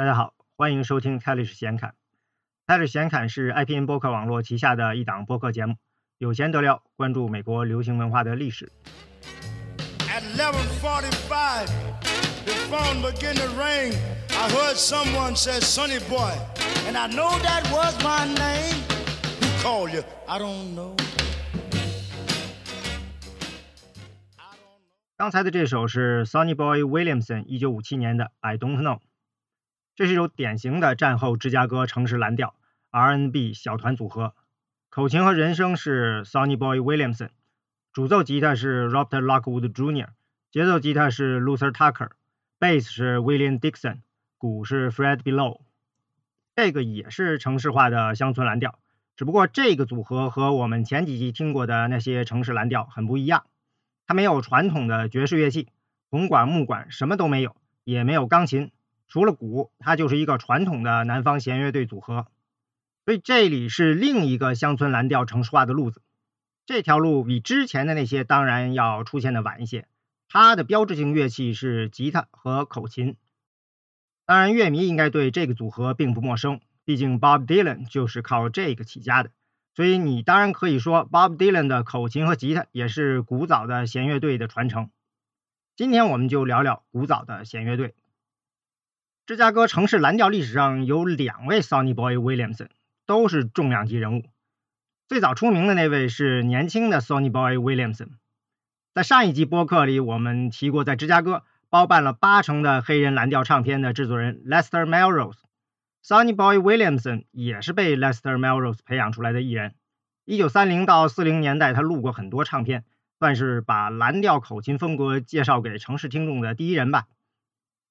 大家好，欢迎收听泰利史闲侃。泰利史闲侃是 IPN 播客网络旗下的一档播客节目，有闲得聊，关注美国流行文化的历史。At 11:45, the phone began to ring. I heard someone say, "Sonny boy," and I know that was my name. Who called you? I don't know. 刚才的这首是 Sonny Boy Williamson 一九五七年的《I Don't Know》，这是一首典型的战后芝加哥城市蓝调 R&B 小团组合，口琴和人声是 Sonny Boy Williamson，主奏吉他是 Robert Lockwood Jr.，节奏吉他是 Luther Tucker，贝斯是 William Dixon，鼓是 Fred Below。这个也是城市化的乡村蓝调，只不过这个组合和我们前几集听过的那些城市蓝调很不一样。它没有传统的爵士乐器，铜管、木管什么都没有，也没有钢琴，除了鼓，它就是一个传统的南方弦乐队组合。所以这里是另一个乡村蓝调城市化的路子。这条路比之前的那些当然要出现的晚一些。它的标志性乐器是吉他和口琴。当然，乐迷应该对这个组合并不陌生，毕竟 Bob Dylan 就是靠这个起家的。所以你当然可以说，Bob Dylan 的口琴和吉他也是古早的弦乐队的传承。今天我们就聊聊古早的弦乐队。芝加哥城市蓝调历史上有两位 Sonny Boy Williamson，都是重量级人物。最早出名的那位是年轻的 Sonny Boy Williamson。在上一集播客里，我们提过，在芝加哥包办了八成的黑人蓝调唱片的制作人 Lester Melrose。Sonny Boy Williamson 也是被 Lester Melrose 培养出来的艺人。一九三零到四零年代，他录过很多唱片，算是把蓝调口琴风格介绍给城市听众的第一人吧。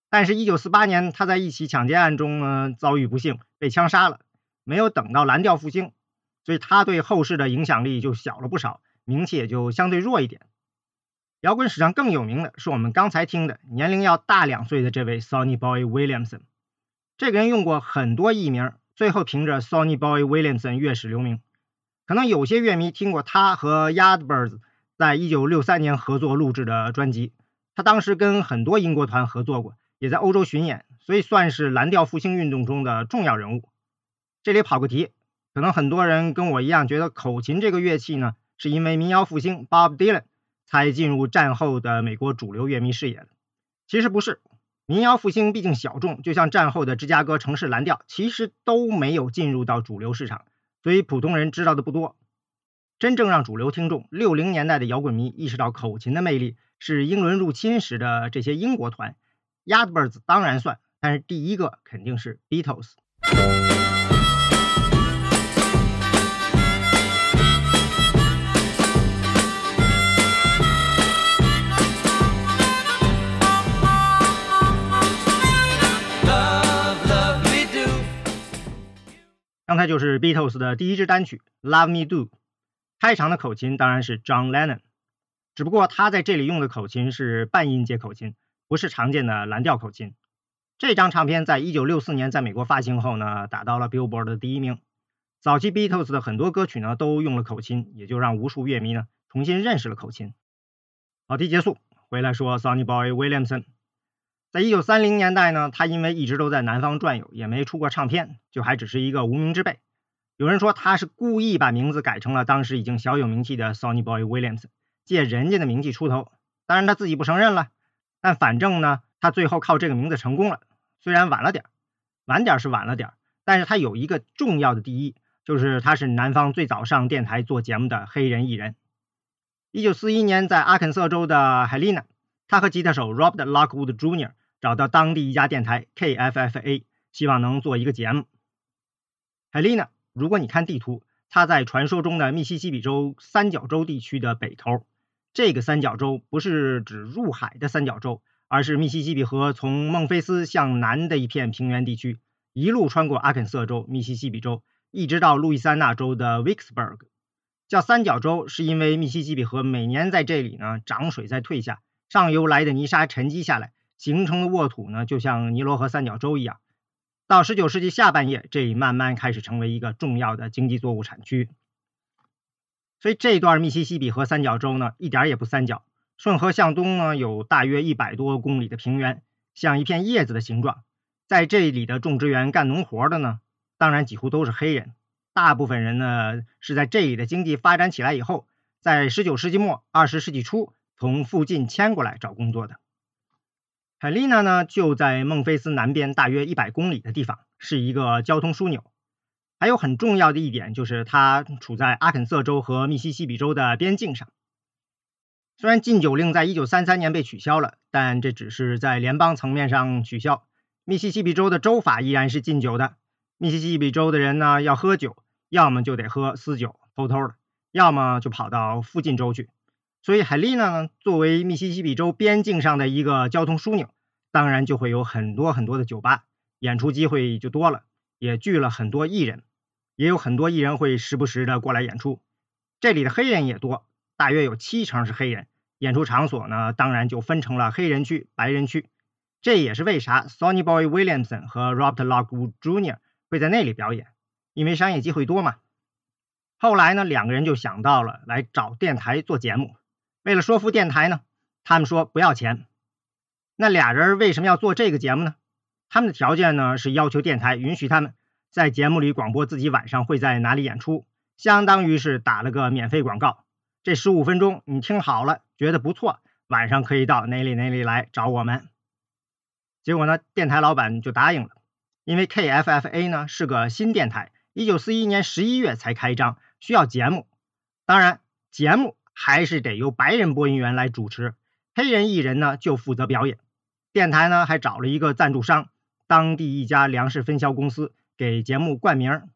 但是，一九四八年他在一起抢劫案中呢遭遇不幸，被枪杀了。没有等到蓝调复兴，所以他对后世的影响力就小了不少，名气也就相对弱一点。摇滚史上更有名的是我们刚才听的，年龄要大两岁的这位 Sonny Boy Williamson。这个人用过很多艺名，最后凭着 Sonny Boy Williamson 乐史留名。可能有些乐迷听过他和 Yardbirds 在1963年合作录制的专辑。他当时跟很多英国团合作过，也在欧洲巡演，所以算是蓝调复兴运动中的重要人物。这里跑个题，可能很多人跟我一样觉得口琴这个乐器呢，是因为民谣复兴 Bob Dylan 才进入战后的美国主流乐迷视野的。其实不是。民谣复兴毕竟小众，就像战后的芝加哥城市蓝调，其实都没有进入到主流市场，所以普通人知道的不多。真正让主流听众、六零年代的摇滚迷意识到口琴的魅力，是英伦入侵时的这些英国团，Yardbirds 当然算，但是第一个肯定是 Beatles。刚才就是 Beatles 的第一支单曲《Love Me Do》，开场的口琴当然是 John Lennon，只不过他在这里用的口琴是半音阶口琴，不是常见的蓝调口琴。这张唱片在1964年在美国发行后呢，打到了 Billboard 的第一名。早期 Beatles 的很多歌曲呢都用了口琴，也就让无数乐迷呢重新认识了口琴。好题结束，回来说 Sonny Boy Williamson。在一九三零年代呢，他因为一直都在南方转悠，也没出过唱片，就还只是一个无名之辈。有人说他是故意把名字改成了当时已经小有名气的 Sonny Boy Williamson，借人家的名气出头。当然他自己不承认了，但反正呢，他最后靠这个名字成功了。虽然晚了点，晚点是晚了点，但是他有一个重要的第一，就是他是南方最早上电台做节目的黑人艺人。一九四一年，在阿肯色州的海丽娜，他和吉他手 Robert Lockwood Jr. 找到当地一家电台 KFFA，希望能做一个节目。海丽娜，如果你看地图，它在传说中的密西西比州三角洲地区的北头。这个三角洲不是指入海的三角洲，而是密西西比河从孟菲斯向南的一片平原地区，一路穿过阿肯色州、密西西比州，一直到路易斯安那州的 Vicksburg。叫三角洲，是因为密西西比河每年在这里呢涨水在退下，上游来的泥沙沉积下来。形成的沃土呢，就像尼罗河三角洲一样。到十九世纪下半叶，这里慢慢开始成为一个重要的经济作物产区。所以这段密西西比河三角洲呢，一点也不三角。顺河向东呢，有大约一百多公里的平原，像一片叶子的形状。在这里的种植园干农活的呢，当然几乎都是黑人。大部分人呢是在这里的经济发展起来以后，在19世纪末、20世纪初从附近迁过来找工作的。海丽娜呢就在孟菲斯南边大约100公里的地方，是一个交通枢纽。还有很重要的一点就是它处在阿肯色州和密西西比州的边境上。虽然禁酒令在1933年被取消了，但这只是在联邦层面上取消。密西西比州的州法依然是禁酒的。密西西比州的人呢，要喝酒，要么就得喝私酒，偷偷的；要么就跑到附近州去。所以海利娜呢，作为密西西比州边境上的一个交通枢纽，当然就会有很多很多的酒吧，演出机会就多了，也聚了很多艺人，也有很多艺人会时不时的过来演出。这里的黑人也多，大约有七成是黑人。演出场所呢，当然就分成了黑人区、白人区。这也是为啥 Sonny Boy Williamson 和 Robert Lockwood Jr. 会在那里表演，因为商业机会多嘛。后来呢，两个人就想到了来找电台做节目。为了说服电台呢，他们说不要钱。那俩人为什么要做这个节目呢？他们的条件呢是要求电台允许他们在节目里广播自己晚上会在哪里演出，相当于是打了个免费广告。这十五分钟你听好了，觉得不错，晚上可以到哪里哪里来找我们。结果呢，电台老板就答应了，因为 KFFA 呢是个新电台，一九四一年十一月才开张，需要节目。当然，节目还是得由白人播音员来主持，黑人艺人呢就负责表演。电台呢还找了一个赞助商，当地一家粮食分销公司给节目冠名。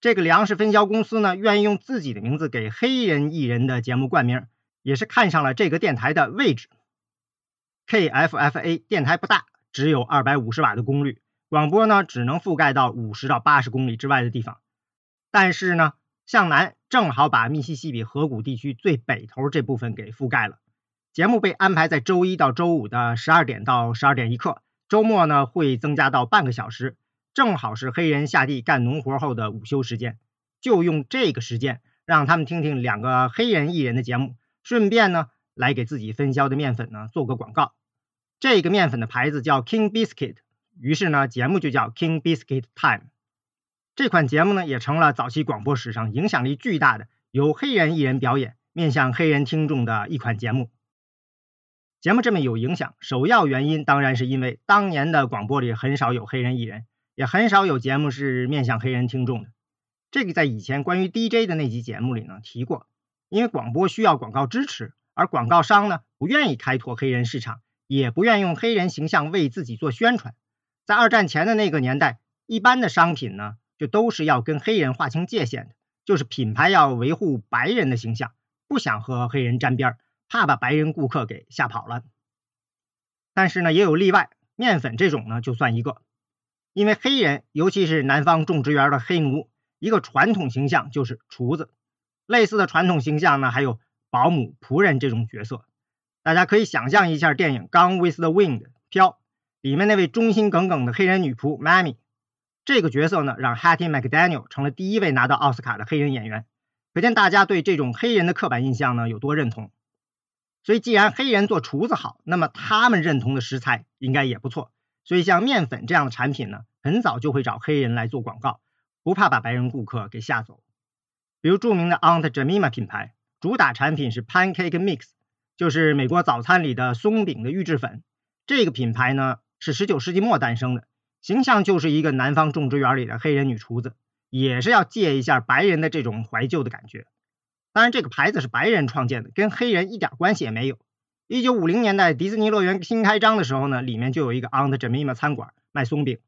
这个粮食分销公司呢愿意用自己的名字给黑人艺人的节目冠名，也是看上了这个电台的位置。KFFA 电台不大。只有二百五十瓦的功率，广播呢只能覆盖到五十到八十公里之外的地方。但是呢，向南正好把密西西比河谷地区最北头这部分给覆盖了。节目被安排在周一到周五的十二点到十二点一刻，周末呢会增加到半个小时，正好是黑人下地干农活后的午休时间。就用这个时间让他们听听两个黑人艺人的节目，顺便呢来给自己分销的面粉呢做个广告。这个面粉的牌子叫 King Biscuit，于是呢，节目就叫 King Biscuit Time。这款节目呢，也成了早期广播史上影响力巨大的由黑人艺人表演、面向黑人听众的一款节目。节目这么有影响，首要原因当然是因为当年的广播里很少有黑人艺人，也很少有节目是面向黑人听众的。这个在以前关于 DJ 的那集节目里呢提过，因为广播需要广告支持，而广告商呢不愿意开拓黑人市场。也不愿用黑人形象为自己做宣传。在二战前的那个年代，一般的商品呢，就都是要跟黑人划清界限的，就是品牌要维护白人的形象，不想和黑人沾边，怕把白人顾客给吓跑了。但是呢，也有例外，面粉这种呢就算一个，因为黑人，尤其是南方种植园的黑奴，一个传统形象就是厨子，类似的传统形象呢，还有保姆、仆人这种角色。大家可以想象一下电影《Gone with the Wind》飘里面那位忠心耿耿的黑人女仆 Mammy，这个角色呢，让 Hattie McDaniel 成了第一位拿到奥斯卡的黑人演员，可见大家对这种黑人的刻板印象呢有多认同。所以，既然黑人做厨子好，那么他们认同的食材应该也不错。所以，像面粉这样的产品呢，很早就会找黑人来做广告，不怕把白人顾客给吓走。比如著名的 Aunt Jemima 品牌，主打产品是 Pancake Mix。就是美国早餐里的松饼的预制粉，这个品牌呢是十九世纪末诞生的，形象就是一个南方种植园里的黑人女厨子，也是要借一下白人的这种怀旧的感觉。当然，这个牌子是白人创建的，跟黑人一点关系也没有。一九五零年代迪士尼乐园新开张的时候呢，里面就有一个 Aunt Jemima 餐馆卖松饼，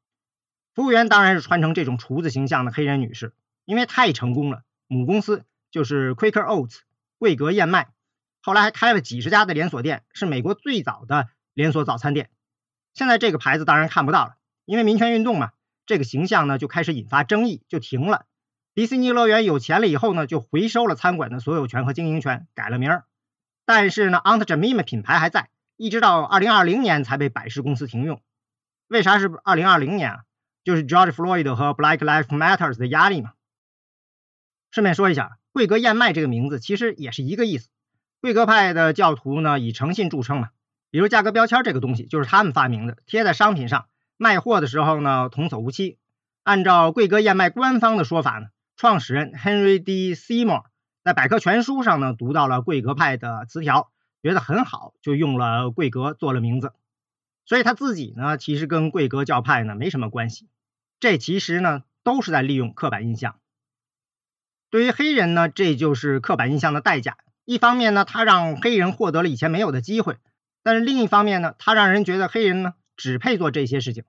服务员当然是穿成这种厨子形象的黑人女士，因为太成功了，母公司就是 Quaker Oats 贵格燕麦。后来还开了几十家的连锁店，是美国最早的连锁早餐店。现在这个牌子当然看不到了，因为民权运动嘛，这个形象呢就开始引发争议，就停了。迪士尼乐园有钱了以后呢，就回收了餐馆的所有权和经营权，改了名儿。但是呢，Aunt Jemima 品牌还在，一直到二零二零年才被百事公司停用。为啥是二零二零年啊？就是 George Floyd 和 Black Lives Matters 的压力嘛。顺便说一下，贵格燕麦这个名字其实也是一个意思。贵格派的教徒呢，以诚信著称嘛。比如价格标签这个东西，就是他们发明的，贴在商品上，卖货的时候呢童叟无欺。按照贵格燕麦官方的说法呢，创始人 Henry D. Seymour 在百科全书上呢读到了贵格派的词条，觉得很好，就用了贵格做了名字。所以他自己呢其实跟贵格教派呢没什么关系。这其实呢都是在利用刻板印象。对于黑人呢，这就是刻板印象的代价。一方面呢，他让黑人获得了以前没有的机会；但是另一方面呢，他让人觉得黑人呢只配做这些事情。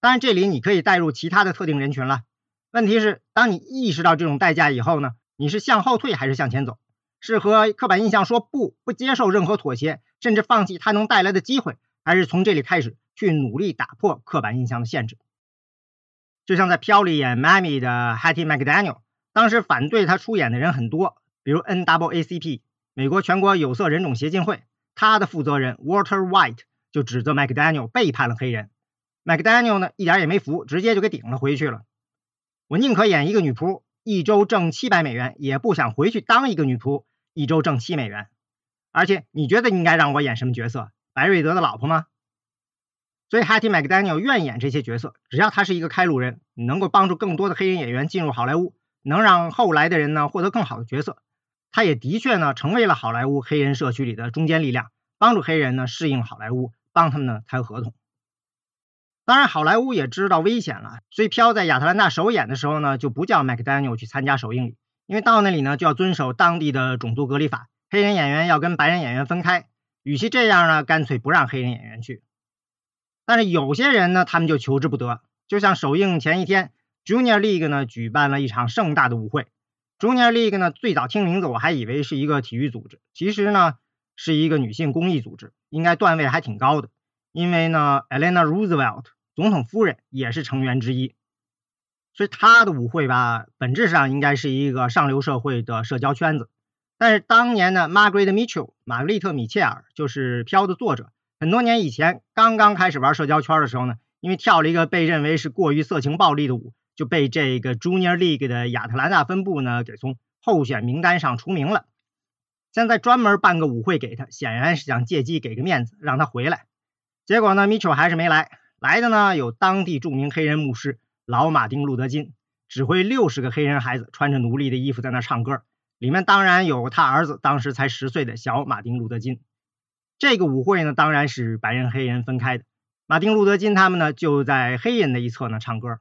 当然，这里你可以带入其他的特定人群了。问题是，当你意识到这种代价以后呢，你是向后退还是向前走？是和刻板印象说不，不接受任何妥协，甚至放弃它能带来的机会，还是从这里开始去努力打破刻板印象的限制？就像在《飘》里演妈咪的 Hattie McDaniel，当时反对他出演的人很多，比如 NAACP 美国全国有色人种协进会，他的负责人 Walter White 就指责 McDaniel 背叛了黑人。McDaniel 呢，一点也没服，直接就给顶了回去了。我宁可演一个女仆，一周挣七百美元，也不想回去当一个女仆，一周挣七美元。而且，你觉得应该让我演什么角色？白瑞德的老婆吗？所以，Hattie McDaniel 愿演这些角色，只要他是一个开路人，能够帮助更多的黑人演员进入好莱坞，能让后来的人呢获得更好的角色。他也的确呢成为了好莱坞黑人社区里的中坚力量，帮助黑人呢适应好莱坞，帮他们呢谈合同。当然，好莱坞也知道危险了，所以飘在亚特兰大首演的时候呢，就不叫 McDaniel 去参加首映礼，因为到那里呢就要遵守当地的种族隔离法，黑人演员要跟白人演员分开。与其这样呢，干脆不让黑人演员去。但是有些人呢，他们就求之不得，就像首映前一天，Junior League 呢举办了一场盛大的舞会。Junior League 呢最早听名字我还以为是一个体育组织，其实呢是一个女性公益组织，应该段位还挺高的。因为呢，Eleanor Roosevelt 总统夫人也是成员之一，所以她的舞会吧，本质上应该是一个上流社会的社交圈子。但是当年呢，Margaret Mitchell 玛格丽特·米切尔就是《飘》的作者，很多年以前刚刚开始玩社交圈的时候呢，因为跳了一个被认为是过于色情暴力的舞，就被这个 Junior League 的亚特兰大分部呢给从候选名单上除名了。现在专门办个舞会给他，显然是想借机给个面子，让他回来。结果呢，，Mitchell 还是没来。来的呢有当地著名黑人牧师老马丁·路德·金，指挥六十个黑人孩子穿着奴隶的衣服在那唱歌，里面当然有他儿子当时才十岁的小马丁·路德·金。这个舞会呢当然是白人黑人分开的，马丁·路德·金他们呢就在黑人的一侧呢唱歌。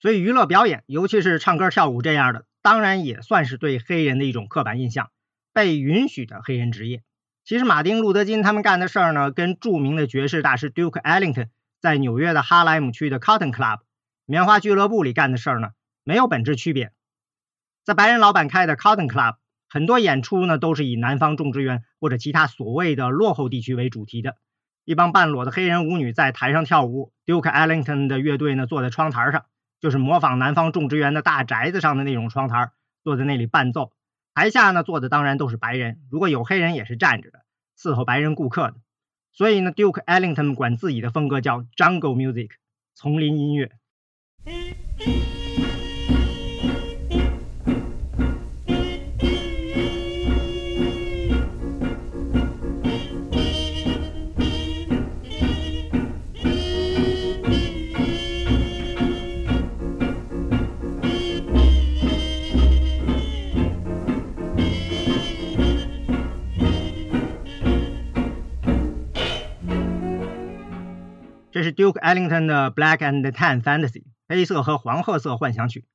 所以娱乐表演，尤其是唱歌跳舞这样的，当然也算是对黑人的一种刻板印象，被允许的黑人职业。其实马丁·路德·金他们干的事儿呢，跟著名的爵士大师 Duke Ellington 在纽约的哈莱姆区的 Cotton Club 棉花俱乐部里干的事儿呢，没有本质区别。在白人老板开的 Cotton Club，很多演出呢都是以南方种植园或者其他所谓的落后地区为主题的。一帮半裸的黑人舞女在台上跳舞，Duke Ellington 的乐队呢坐在窗台上，就是模仿南方种植园的大宅子上的那种窗台，坐在那里伴奏。台下呢坐的当然都是白人，如果有黑人也是站着的伺候白人顾客的。所以呢，Duke Ellington 管自己的风格叫 Jungle Music，丛林音乐。这是 Duke Ellington 的 Black and Tan Fantasy 黑色和黄褐色幻想曲。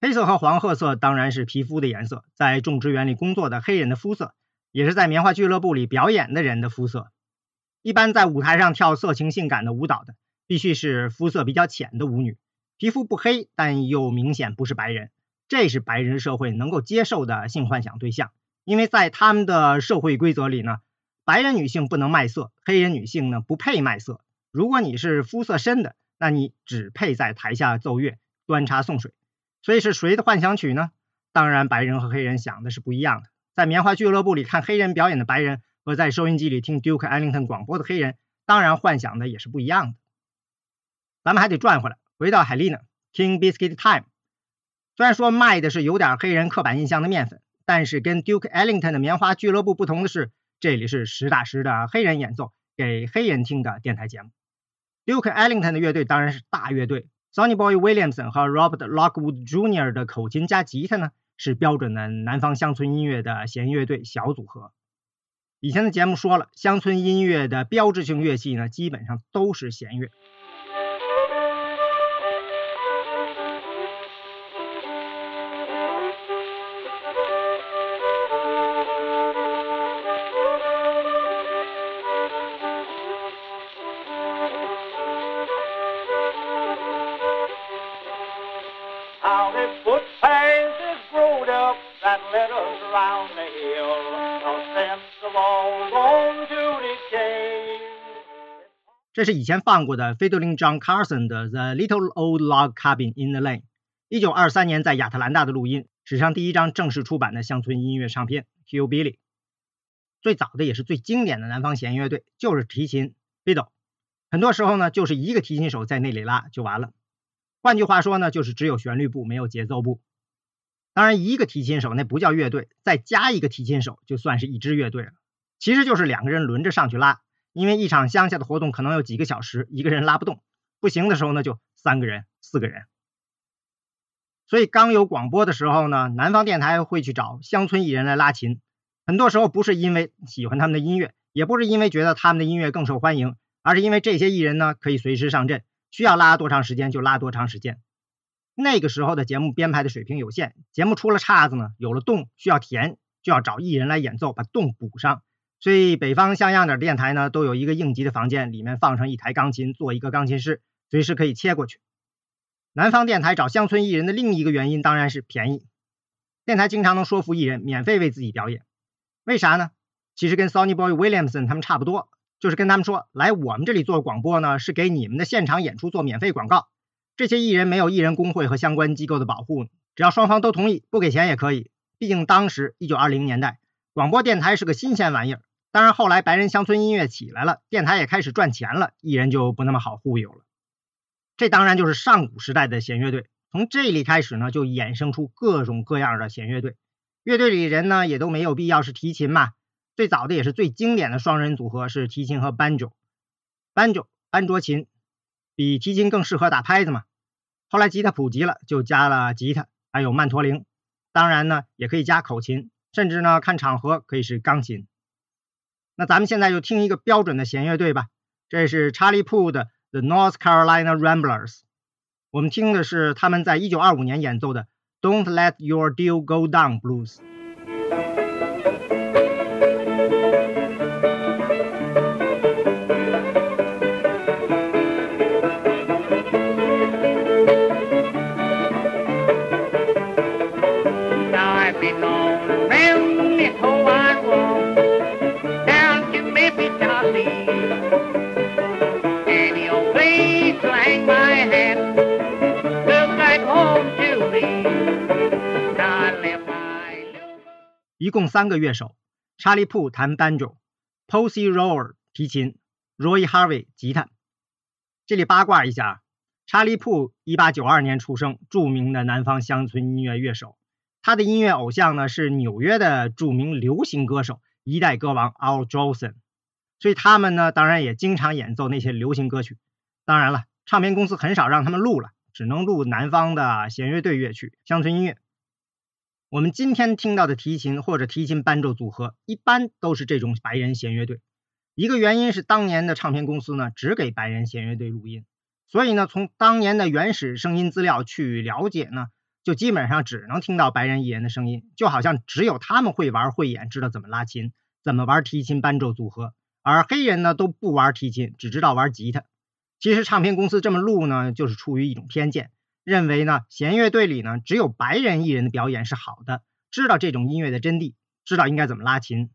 黑色和黄褐色当然是皮肤的颜色，在种植园里工作的黑人的肤色，也是在棉花俱乐部里表演的人的肤色。一般在舞台上跳色情性感的舞蹈的，必须是肤色比较浅的舞女，皮肤不黑，但又明显不是白人。这是白人社会能够接受的性幻想对象，因为在他们的社会规则里呢，白人女性不能卖色，黑人女性呢不配卖色。如果你是肤色深的，那你只配在台下奏乐、端茶送水。所以是谁的幻想曲呢？当然，白人和黑人想的是不一样的。在棉花俱乐部里看黑人表演的白人，和在收音机里听 Duke Ellington 广播的黑人，当然幻想的也是不一样的。咱们还得转回来，回到海莉呢，King Biscuit Time。虽然说卖的是有点黑人刻板印象的面粉，但是跟 Duke Ellington 的棉花俱乐部不同的是，这里是实打实的黑人演奏给黑人听的电台节目。Duke Ellington 的乐队当然是大乐队，Sonny Boy Williamson 和 Robert Lockwood Jr. 的口琴加吉他呢是标准的南方乡村音乐的弦乐队小组合。以前的节目说了，乡村音乐的标志性乐器呢基本上都是弦乐。这是以前放过的 Fiddling John Carson 的《The Little Old Log Cabin in the Lane》，一九二三年在亚特兰大的录音，史上第一张正式出版的乡村音乐唱片《Q Billy》。最早的也是最经典的南方弦乐队就是提琴 Fiddle，很多时候呢就是一个提琴手在那里拉就完了。换句话说呢，就是只有旋律部没有节奏部。当然，一个提琴手那不叫乐队，再加一个提琴手就算是一支乐队了。其实就是两个人轮着上去拉。因为一场乡下的活动可能有几个小时，一个人拉不动，不行的时候呢，就三个人、四个人。所以刚有广播的时候呢，南方电台会去找乡村艺人来拉琴。很多时候不是因为喜欢他们的音乐，也不是因为觉得他们的音乐更受欢迎，而是因为这些艺人呢可以随时上阵，需要拉多长时间就拉多长时间。那个时候的节目编排的水平有限，节目出了岔子呢，有了洞需要填，就要找艺人来演奏，把洞补上。所以北方像样点的电台呢，都有一个应急的房间，里面放上一台钢琴，做一个钢琴师，随时可以切过去。南方电台找乡村艺人的另一个原因当然是便宜，电台经常能说服艺人免费为自己表演。为啥呢？其实跟 Sonny Boy Williamson 他们差不多，就是跟他们说，来我们这里做广播呢，是给你们的现场演出做免费广告。这些艺人没有艺人工会和相关机构的保护，只要双方都同意，不给钱也可以。毕竟当时一九二零年代，广播电台是个新鲜玩意儿。当然，后来白人乡村音乐起来了，电台也开始赚钱了，艺人就不那么好忽悠了。这当然就是上古时代的弦乐队。从这里开始呢，就衍生出各种各样的弦乐队。乐队里人呢，也都没有必要是提琴嘛。最早的也是最经典的双人组合是提琴和 banjo。banjo 班卓琴比提琴更适合打拍子嘛。后来吉他普及了，就加了吉他，还有曼陀铃。当然呢，也可以加口琴，甚至呢，看场合可以是钢琴。那咱们现在就听一个标准的弦乐队吧，这是查理普的 The North Carolina Ramblers。我们听的是他们在一九二五年演奏的 Don't Let Your Deal Go Down Blues。共三个乐手：查理·普弹 banjo，Posey Rower 提琴，Roy Harvey 吉他。这里八卦一下，查理·普一八九二年出生，著名的南方乡村音乐乐手。他的音乐偶像呢是纽约的著名流行歌手、一代歌王 Al Jolson。所以他们呢，当然也经常演奏那些流行歌曲。当然了，唱片公司很少让他们录了，只能录南方的弦乐队乐曲、乡村音乐。我们今天听到的提琴或者提琴伴奏组合，一般都是这种白人弦乐队。一个原因是当年的唱片公司呢，只给白人弦乐队录音，所以呢，从当年的原始声音资料去了解呢，就基本上只能听到白人艺人的声音，就好像只有他们会玩会演，知道怎么拉琴，怎么玩提琴伴奏组合，而黑人呢都不玩提琴，只知道玩吉他。其实唱片公司这么录呢，就是出于一种偏见。认为呢，弦乐队里呢只有白人艺人的表演是好的，知道这种音乐的真谛，知道应该怎么拉琴。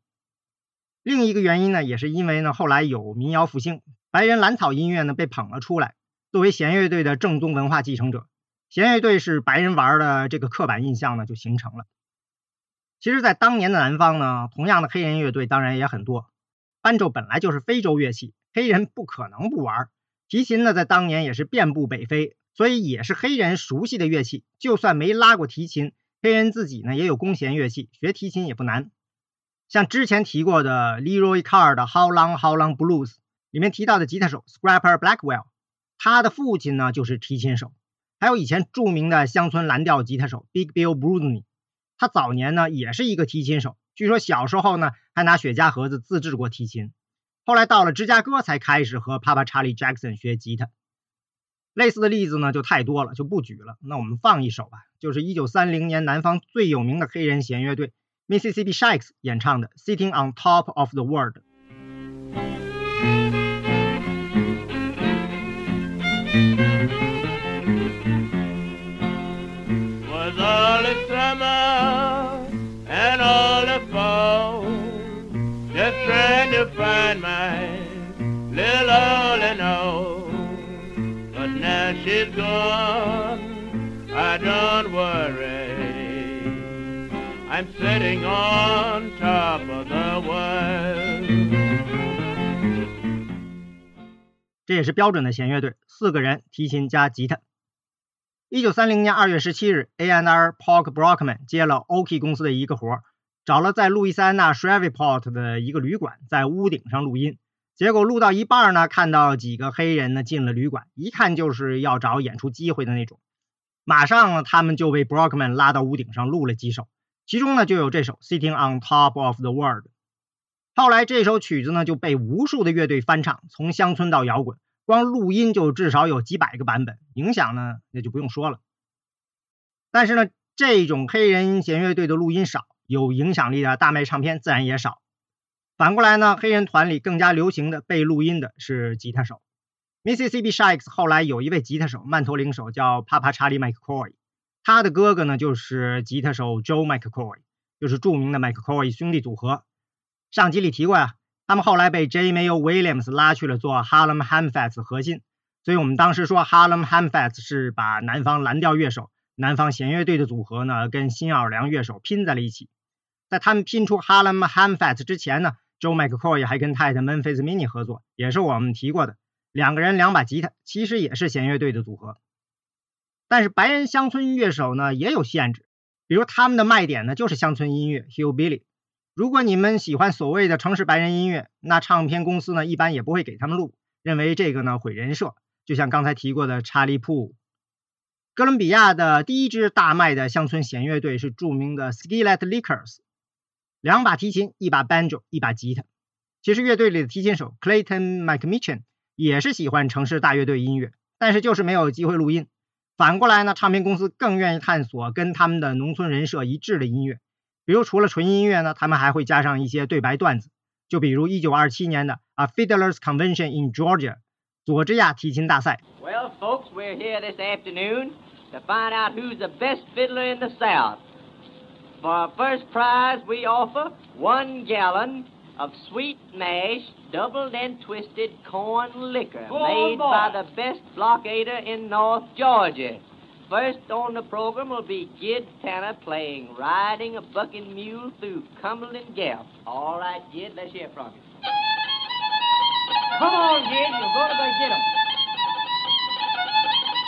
另一个原因呢，也是因为呢后来有民谣复兴，白人蓝草音乐呢被捧了出来，作为弦乐队的正宗文化继承者，弦乐队是白人玩的这个刻板印象呢就形成了。其实，在当年的南方呢，同样的黑人乐队当然也很多。斑鸠本来就是非洲乐器，黑人不可能不玩。提琴呢，在当年也是遍布北非。所以也是黑人熟悉的乐器，就算没拉过提琴，黑人自己呢也有弓弦乐器，学提琴也不难。像之前提过的 Leroy Carr 的 How Long How Long Blues 里面提到的吉他手 Scrapper Blackwell，他的父亲呢就是提琴手，还有以前著名的乡村蓝调吉他手 Big Bill Bruny，他早年呢也是一个提琴手，据说小时候呢还拿雪茄盒子自制过提琴，后来到了芝加哥才开始和 Papa Charlie Jackson 学吉他。类似的例子呢就太多了，就不举了。那我们放一首吧，就是一九三零年南方最有名的黑人弦乐队 Mississippi Shacks 演唱的《Sitting on Top of the World》。I'm sitting on top of the world. 这也是标准的弦乐队，四个人，提琴加吉他。一九三零年二月十七日，ANR Paul Brockman 接了 O. K. 公司的一个活儿，找了在路易斯安那 Shreveport 的一个旅馆，在屋顶上录音。结果录到一半呢，看到几个黑人呢进了旅馆，一看就是要找演出机会的那种。马上，他们就被 Brockman 拉到屋顶上录了几首，其中呢就有这首 Sitting on Top of the World。后来这首曲子呢就被无数的乐队翻唱，从乡村到摇滚，光录音就至少有几百个版本，影响呢那就不用说了。但是呢，这种黑人弦乐队的录音少，有影响力的大卖唱片自然也少。反过来呢，黑人团里更加流行的被录音的是吉他手。Mississippi Sheiks 后来有一位吉他手，曼陀铃手叫 Papa Charlie McCoy，他的哥哥呢就是吉他手 Joe McCoy，就是著名的 McCoy 兄弟组合。上集里提过呀，他们后来被 J. Mayo Williams 拉去了做 Harlem Hamfats 核心，所以我们当时说 Harlem Hamfats 是把南方蓝调乐手、南方弦乐队的组合呢跟新奥尔良乐手拼在了一起。在他们拼出 Harlem Hamfats 之前呢，Joe McCoy 还跟太太 Memphis Mini 合作，也是我们提过的，两个人两把吉他，其实也是弦乐队的组合。但是白人乡村乐手呢也有限制，比如他们的卖点呢就是乡村音乐 Hillbilly。如果你们喜欢所谓的城市白人音乐，那唱片公司呢一般也不会给他们录，认为这个呢毁人设。就像刚才提过的查理普。哥伦比亚的第一支大卖的乡村弦乐队是著名的 Skillet Lickers，两把提琴，一把 banjo，一把吉他。其实乐队里的提琴手 Clayton McMichen 也是喜欢城市大乐队音乐，但是就是没有机会录音。反过来呢，唱片公司更愿意探索跟他们的农村人设一致的音乐。比如除了纯音乐呢，他们还会加上一些对白段子。就比如一九二七年的《A Fiddler's Convention in Georgia》佐治亚提琴大赛。Well, folks, we're here this afternoon to find out who's the best fiddler in the South. For our first prize, we offer one gallon of sweet mash, doubled and twisted corn liquor made by the best blockader in North Georgia. First on the program will be Gid Tanner playing Riding a Bucking Mule Through Cumberland Gap. All right, Gid, let's hear from you. Come on, Gid, you're going to go get 'em.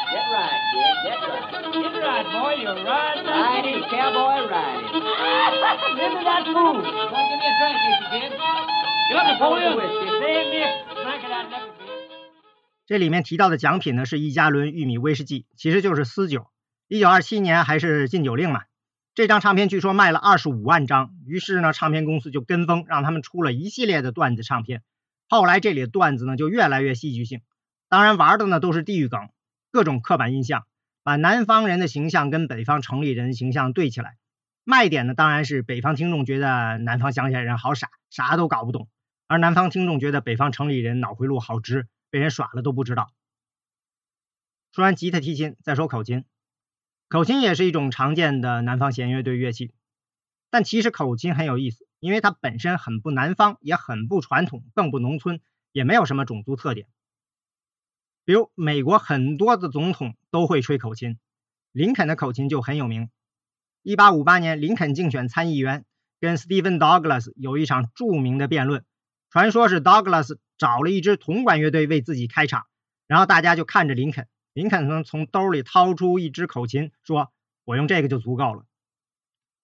Get right, Gid, get right. Get right, boy, you're right. Riding, cowboy riding. Into that fool. Don't give me a drink, if you did. Get up, Napoleon. Save me a drink of that liquor, Gid. 这里面提到的奖品呢是一加仑玉米威士忌，其实就是私酒。一九二七年还是禁酒令嘛，这张唱片据说卖了二十五万张，于是呢唱片公司就跟风，让他们出了一系列的段子唱片。后来这里的段子呢就越来越戏剧性，当然玩的呢都是地域梗，各种刻板印象，把南方人的形象跟北方城里人形象对起来。卖点呢当然是北方听众觉得南方乡下人好傻，啥都搞不懂，而南方听众觉得北方城里人脑回路好直。被人耍了都不知道。说完吉他、提琴，再说口琴。口琴也是一种常见的南方弦乐队乐器，但其实口琴很有意思，因为它本身很不南方，也很不传统，更不农村，也没有什么种族特点。比如美国很多的总统都会吹口琴，林肯的口琴就很有名。一八五八年，林肯竞选参议员，跟 Stephen Douglas 有一场著名的辩论。传说是 Douglas 找了一支铜管乐队为自己开场，然后大家就看着林肯，林肯呢从兜里掏出一支口琴，说：“我用这个就足够了。”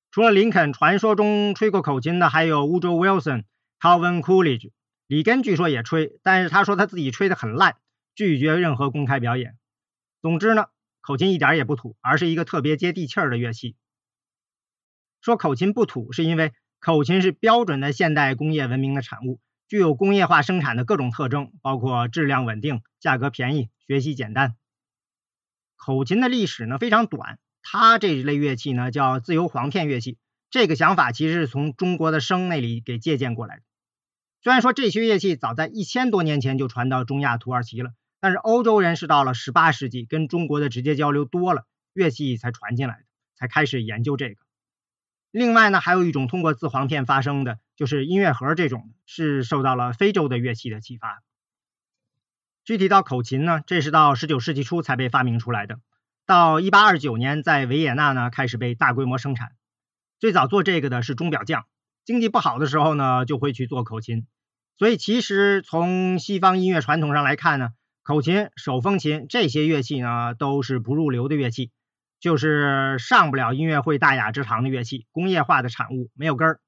除了林肯，传说中吹过口琴的还有 Woodrow Wilson、Calvin Coolidge。里根据说也吹，但是他说他自己吹得很烂，拒绝任何公开表演。总之呢，口琴一点也不土，而是一个特别接地气儿的乐器。说口琴不土，是因为口琴是标准的现代工业文明的产物，具有工业化生产的各种特征，包括质量稳定、价格便宜、学习简单。口琴的历史呢非常短，它这一类乐器呢叫自由簧片乐器。这个想法其实是从中国的笙那里给借鉴过来的。虽然说这些乐器早在一千多年前就传到中亚土耳其了，但是欧洲人是到了十八世纪跟中国的直接交流多了，乐器才传进来的，才开始研究这个。另外呢，还有一种通过自簧片发声的，就是音乐盒这种，是受到了非洲的乐器的启发。具体到口琴呢，这是到十九世纪初才被发明出来的，到一八二九年在维也纳呢开始被大规模生产。最早做这个的是钟表匠，经济不好的时候呢就会去做口琴。所以其实从西方音乐传统上来看呢，口琴、手风琴这些乐器呢都是不入流的乐器。就是上不了音乐会大雅之堂的乐器，工业化的产物，没有根儿。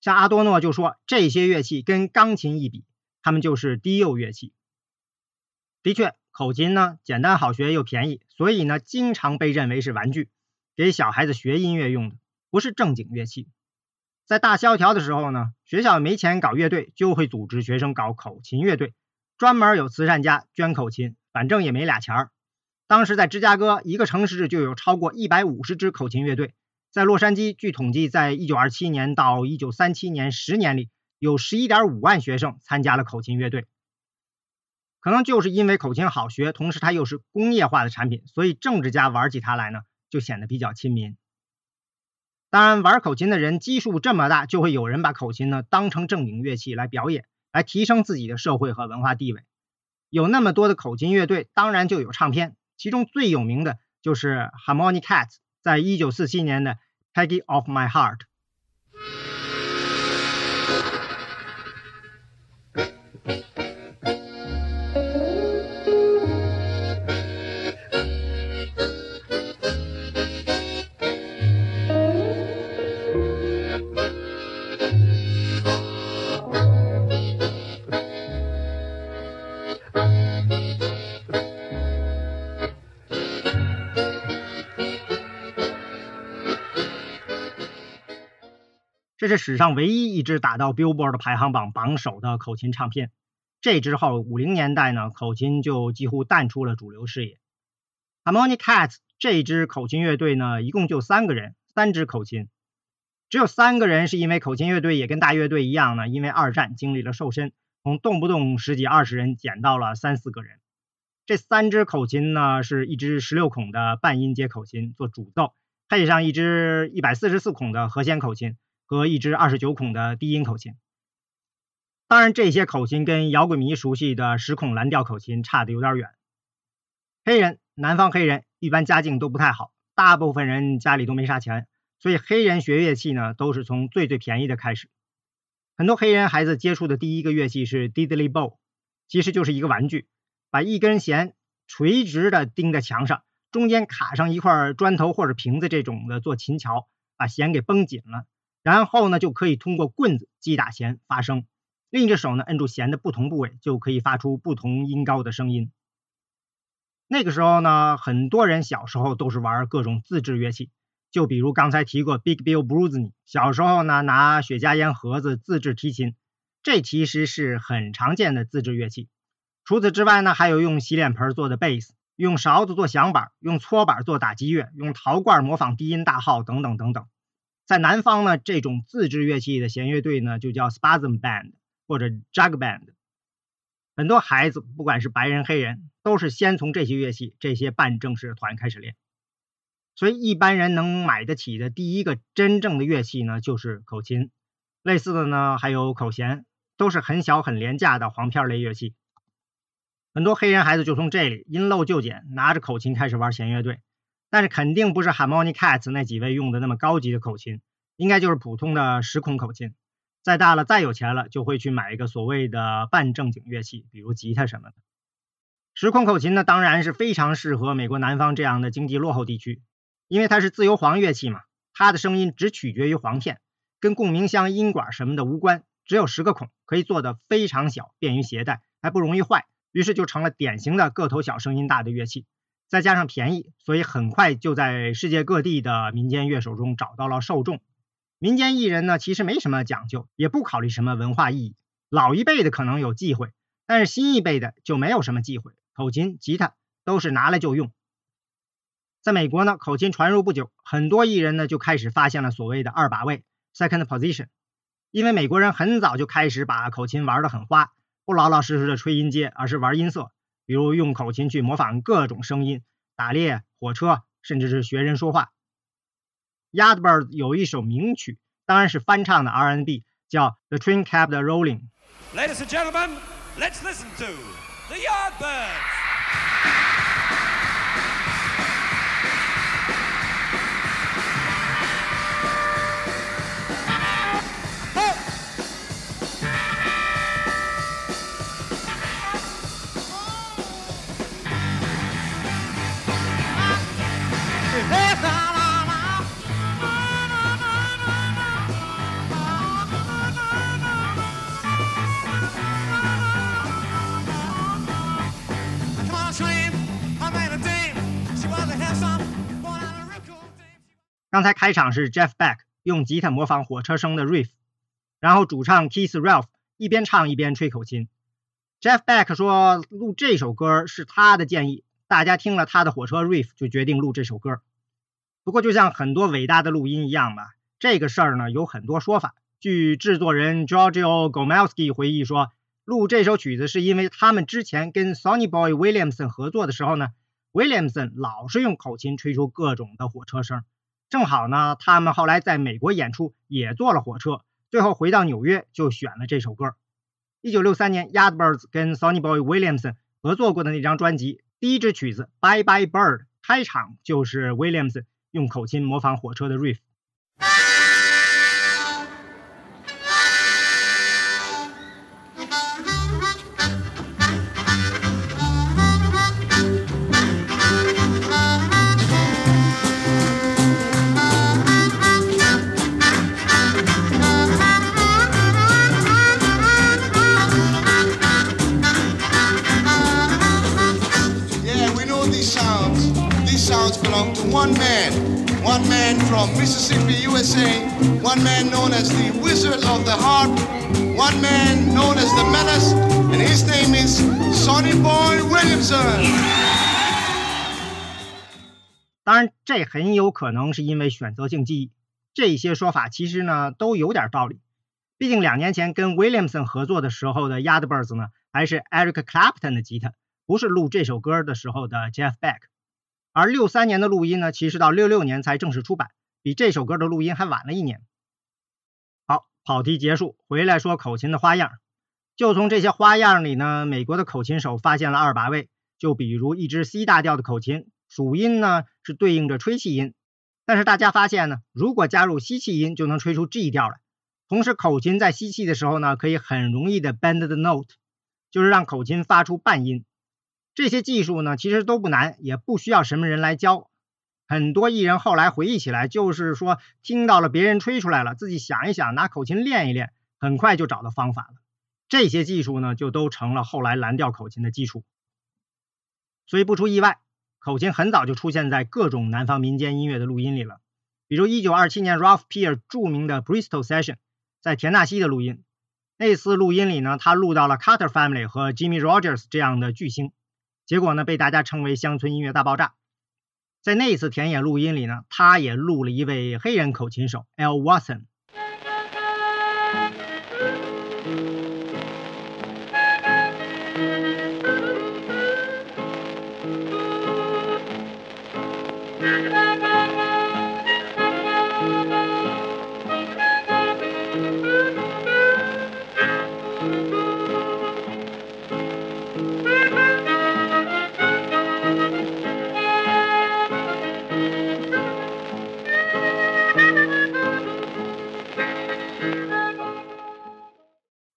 像阿多诺就说，这些乐器跟钢琴一比，他们就是低幼乐器。的确，口琴呢简单好学又便宜，所以呢经常被认为是玩具，给小孩子学音乐用的，不是正经乐器。在大萧条的时候呢，学校没钱搞乐队，就会组织学生搞口琴乐队，专门有慈善家捐口琴，反正也没俩钱儿。当时在芝加哥一个城市就有超过一百五十支口琴乐队，在洛杉矶，据统计，在一九二七年到一九三七年十年里，有十一点五万学生参加了口琴乐队。可能就是因为口琴好学，同时它又是工业化的产品，所以政治家玩起它来呢，就显得比较亲民。当然，玩口琴的人基数这么大，就会有人把口琴呢当成正经乐器来表演，来提升自己的社会和文化地位。有那么多的口琴乐队，当然就有唱片。其中最有名的就是 Harmony Cats 在一九四七年的《Peggy of My Heart》。这是史上唯一一支打到 Billboard 排行榜榜首的口琴唱片。这之后，五零年代呢，口琴就几乎淡出了主流视野。Harmony Cats 这支口琴乐队呢，一共就三个人，三支口琴。只有三个人是因为口琴乐队也跟大乐队一样呢，因为二战经历了瘦身，从动不动十几二十人减到了三四个人。这三支口琴呢，是一支十六孔的半音阶口琴做主奏，配上一支一百四十四孔的和弦口琴。和一支二十九孔的低音口琴，当然这些口琴跟摇滚迷熟悉的十孔蓝调口琴差的有点远。黑人，南方黑人一般家境都不太好，大部分人家里都没啥钱，所以黑人学乐器呢都是从最最便宜的开始。很多黑人孩子接触的第一个乐器是 diddly bow，其实就是一个玩具，把一根弦垂直的钉在墙上，中间卡上一块砖头或者瓶子这种的做琴桥，把弦给绷紧了。然后呢，就可以通过棍子击打弦发声，另一只手呢摁住弦的不同部位，就可以发出不同音高的声音。那个时候呢，很多人小时候都是玩各种自制乐器，就比如刚才提过 Big Bill Bruce，小时候呢拿雪茄烟盒子自制提琴，这其实是很常见的自制乐器。除此之外呢，还有用洗脸盆做的贝斯，用勺子做响板，用搓板做打击乐，用陶罐模仿低音大号等等等等。在南方呢，这种自制乐器的弦乐队呢，就叫 spasm band 或者 jug band。很多孩子，不管是白人黑人，都是先从这些乐器、这些半正式团开始练。所以一般人能买得起的第一个真正的乐器呢，就是口琴。类似的呢，还有口弦，都是很小很廉价的簧片类乐器。很多黑人孩子就从这里因陋就简，拿着口琴开始玩弦乐队。但是肯定不是 Harmony Cats 那几位用的那么高级的口琴，应该就是普通的十孔口琴。再大了、再有钱了，就会去买一个所谓的半正经乐器，比如吉他什么的。十孔口琴呢，当然是非常适合美国南方这样的经济落后地区，因为它是自由簧乐器嘛，它的声音只取决于簧片，跟共鸣箱、音管什么的无关，只有十个孔，可以做的非常小，便于携带，还不容易坏，于是就成了典型的个头小、声音大的乐器。再加上便宜，所以很快就在世界各地的民间乐手中找到了受众。民间艺人呢，其实没什么讲究，也不考虑什么文化意义。老一辈的可能有忌讳，但是新一辈的就没有什么忌讳，口琴、吉他都是拿来就用。在美国呢，口琴传入不久，很多艺人呢就开始发现了所谓的二把位 （second position），因为美国人很早就开始把口琴玩得很花，不老老实实的吹音阶，而是玩音色。比如用口琴去模仿各种声音，打猎、火车，甚至是学人说话。Yardbirds 有一首名曲，当然是翻唱的 R&B，叫《The Train Kept Rolling》。Ladies and gentlemen, let's listen to the Yardbirds. 刚才开场是 Jeff Beck 用吉他模仿火车声的 riff，然后主唱 Keith Ralph 一边唱一边吹口琴。Jeff Beck 说录这首歌是他的建议，大家听了他的火车 riff 就决定录这首歌。不过就像很多伟大的录音一样吧，这个事儿呢有很多说法。据制作人 Giorgio Gomelski 回忆说，录这首曲子是因为他们之前跟 Sonny Boy Williamson 合作的时候呢，Williamson 老是用口琴吹出各种的火车声。正好呢，他们后来在美国演出也坐了火车，最后回到纽约就选了这首歌。一九六三年，Yardbirds 跟 Sonny Boy Williamson 合作过的那张专辑，第一支曲子《Bye Bye Bird》开场就是 Williamson 用口琴模仿火车的 riff。当然，这很有可能是因为选择性记忆。这些说法其实呢都有点道理。毕竟两年前跟 Williamson 合作的时候的 Yardbirds 呢，还是 Eric Clapton 的吉他，不是录这首歌的时候的 Jeff Beck。而六三年的录音呢，其实到六六年才正式出版，比这首歌的录音还晚了一年。好，跑题结束，回来说口琴的花样。就从这些花样里呢，美国的口琴手发现了二把位，就比如一支 C 大调的口琴，主音呢是对应着吹气音，但是大家发现呢，如果加入吸气音，就能吹出 G 调来。同时，口琴在吸气的时候呢，可以很容易的 bend the note，就是让口琴发出半音。这些技术呢，其实都不难，也不需要什么人来教。很多艺人后来回忆起来，就是说听到了别人吹出来了，自己想一想，拿口琴练一练，很快就找到方法了。这些技术呢，就都成了后来蓝调口琴的基础。所以不出意外，口琴很早就出现在各种南方民间音乐的录音里了。比如1927年 Ralph Peer 著名的 Bristol Session，在田纳西的录音。那次录音里呢，他录到了 Carter Family 和 Jimmy Rogers 这样的巨星，结果呢被大家称为乡村音乐大爆炸。在那一次田野录音里呢，他也录了一位黑人口琴手 Al Watson。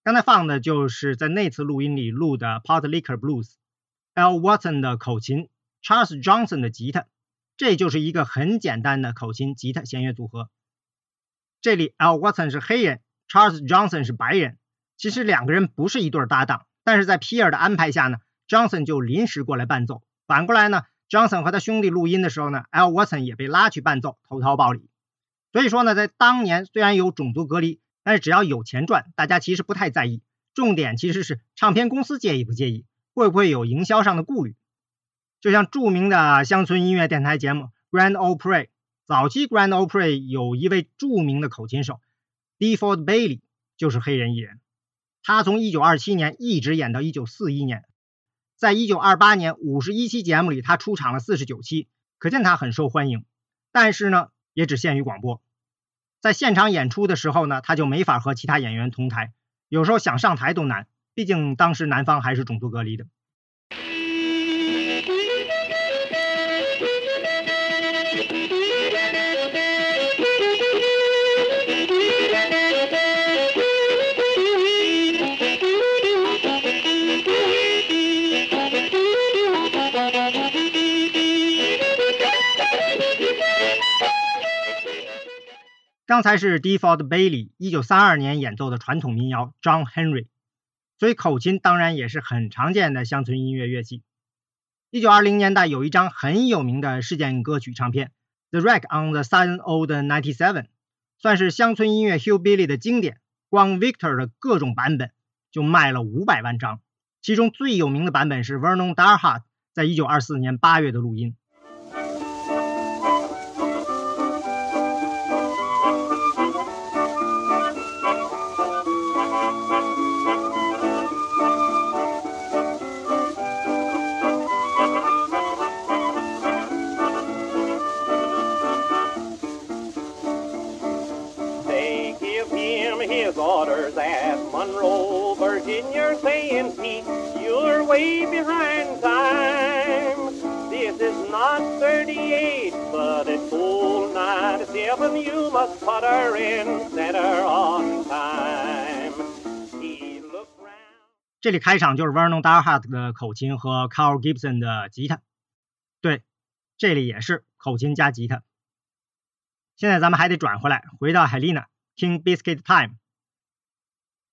刚才放的就是在那次录音里录的 p o t l i c k e r Blues》，L. Watson 的口琴，Charles Johnson 的吉他，这就是一个很简单的口琴吉他弦乐组合。这里 L. Watson 是黑人，Charles Johnson 是白人，其实两个人不是一对搭档，但是在皮尔的安排下呢，，Johnson 就临时过来伴奏。反过来呢，Johnson 和他兄弟录音的时候呢，L. Watson 也被拉去伴奏，投桃报李。所以说呢，在当年虽然有种族隔离，但是只要有钱赚，大家其实不太在意。重点其实是唱片公司介意不介意，会不会有营销上的顾虑。就像著名的乡村音乐电台节目 Grand Ole Opry，早期 Grand Ole Opry 有一位著名的口琴手 Deford Bailey，就是黑人艺人。他从1927年一直演到1941年，在1928年51期节目里，他出场了49期，可见他很受欢迎。但是呢，也只限于广播。在现场演出的时候呢，他就没法和其他演员同台，有时候想上台都难，毕竟当时南方还是种族隔离的。刚才是 Default Bailey 一九三二年演奏的传统民谣 John Henry，所以口琴当然也是很常见的乡村音乐乐器。一九二零年代有一张很有名的事件歌曲唱片 The Wreck on the Sun Old Ninety Seven，算是乡村音乐 Hillbilly 的经典。光 Victor 的各种版本就卖了五百万张，其中最有名的版本是 Vernon Darhart 在一九二四年八月的录音。Virginia, saying, Pete, you're way behind time. This is not 38, but it's old 97. You must put her in center on time. He looked round. 这里开场就是 Vernon Darhart 的口琴和 Carl Gibson 的吉他，对，这里也是口琴加吉他。现在咱们还得转回来，回到 Helena King Biscuit Time。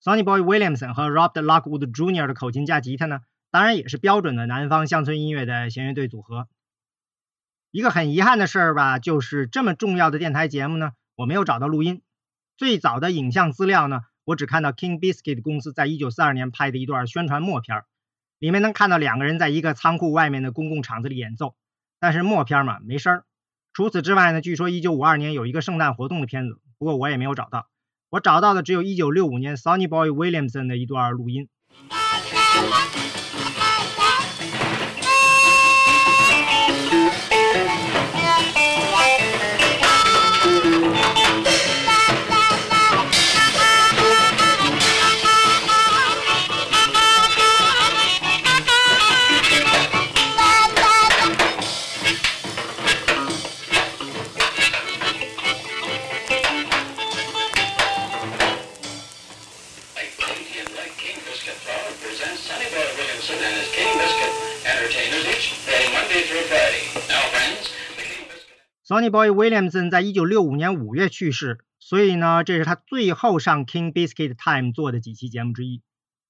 Sonny Boy Williamson 和 Robert Lockwood Jr. 的口琴加吉他呢，当然也是标准的南方乡村音乐的弦乐队组合。一个很遗憾的事儿吧，就是这么重要的电台节目呢，我没有找到录音。最早的影像资料呢，我只看到 King Biscuit 公司在一九四二年拍的一段宣传默片，里面能看到两个人在一个仓库外面的公共场子里演奏，但是默片嘛没声儿。除此之外呢，据说一九五二年有一个圣诞活动的片子，不过我也没有找到。我找到的只有一九六五年 Sonny Boy Williamson 的一段录音。Sonny Boy Williamson 在一九六五年五月去世，所以呢，这是他最后上 King Biscuit Time 做的几期节目之一。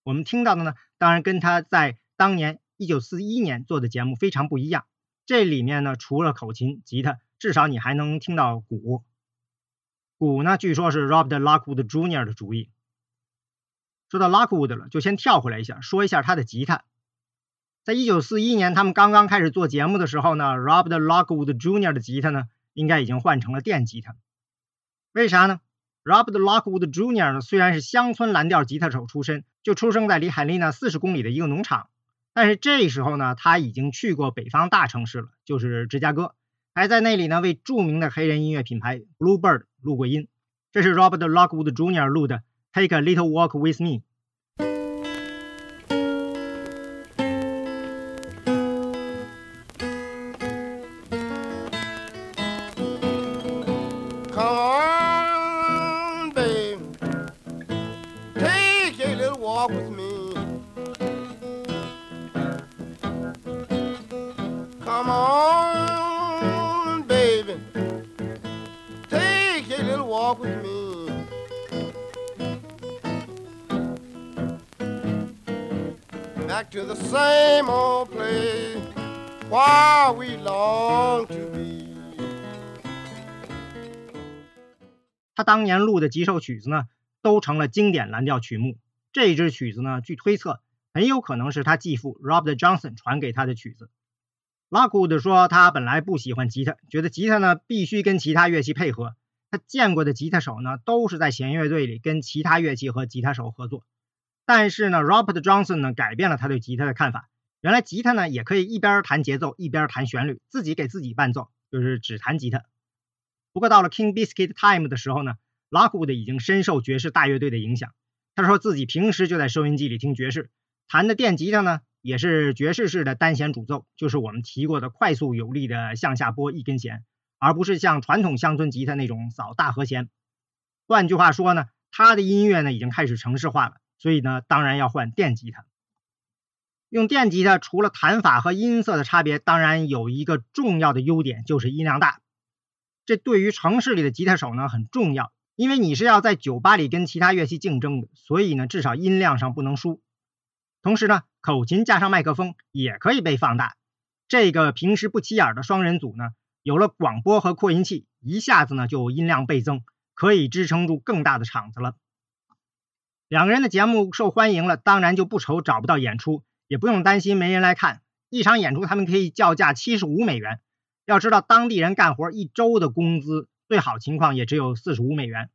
我们听到的呢，当然跟他在当年一九四一年做的节目非常不一样。这里面呢，除了口琴、吉他，至少你还能听到鼓。鼓呢，据说是 Robert Lockwood Jr. 的主意。说到 Lockwood 了，就先跳回来一下，说一下他的吉他。在一九四一年，他们刚刚开始做节目的时候呢，Robert Lockwood Jr. 的吉他呢，应该已经换成了电吉他。为啥呢？Robert Lockwood Jr. 呢，虽然是乡村蓝调吉他手出身，就出生在离海利娜四十公里的一个农场，但是这时候呢，他已经去过北方大城市了，就是芝加哥，还在那里呢为著名的黑人音乐品牌 Bluebird 录过音。这是 Robert Lockwood Jr. 录的《Take a Little Walk with Me》。当年录的几首曲子呢，都成了经典蓝调曲目。这支曲子呢，据推测很有可能是他继父 Robert Johnson 传给他的曲子。Lockwood 说，他本来不喜欢吉他，觉得吉他呢必须跟其他乐器配合。他见过的吉他手呢，都是在弦乐队里跟其他乐器和吉他手合作。但是呢，Robert Johnson 呢改变了他对吉他的看法。原来吉他呢也可以一边弹节奏一边弹旋律，自己给自己伴奏，就是只弹吉他。不过到了 King Biscuit Time 的时候呢，Lockwood 已经深受爵士大乐队的影响。他说自己平时就在收音机里听爵士，弹的电吉他呢也是爵士式的单弦主奏，就是我们提过的快速有力的向下拨一根弦，而不是像传统乡村吉他那种扫大和弦。换句话说呢，他的音乐呢已经开始城市化了，所以呢当然要换电吉他。用电吉他除了弹法和音色的差别，当然有一个重要的优点就是音量大。这对于城市里的吉他手呢很重要，因为你是要在酒吧里跟其他乐器竞争的，所以呢至少音量上不能输。同时呢，口琴加上麦克风也可以被放大。这个平时不起眼的双人组呢，有了广播和扩音器，一下子呢就音量倍增，可以支撑住更大的场子了。两个人的节目受欢迎了，当然就不愁找不到演出，也不用担心没人来看。一场演出他们可以叫价七十五美元。要知道，当地人干活一周的工资，最好情况也只有四十五美元。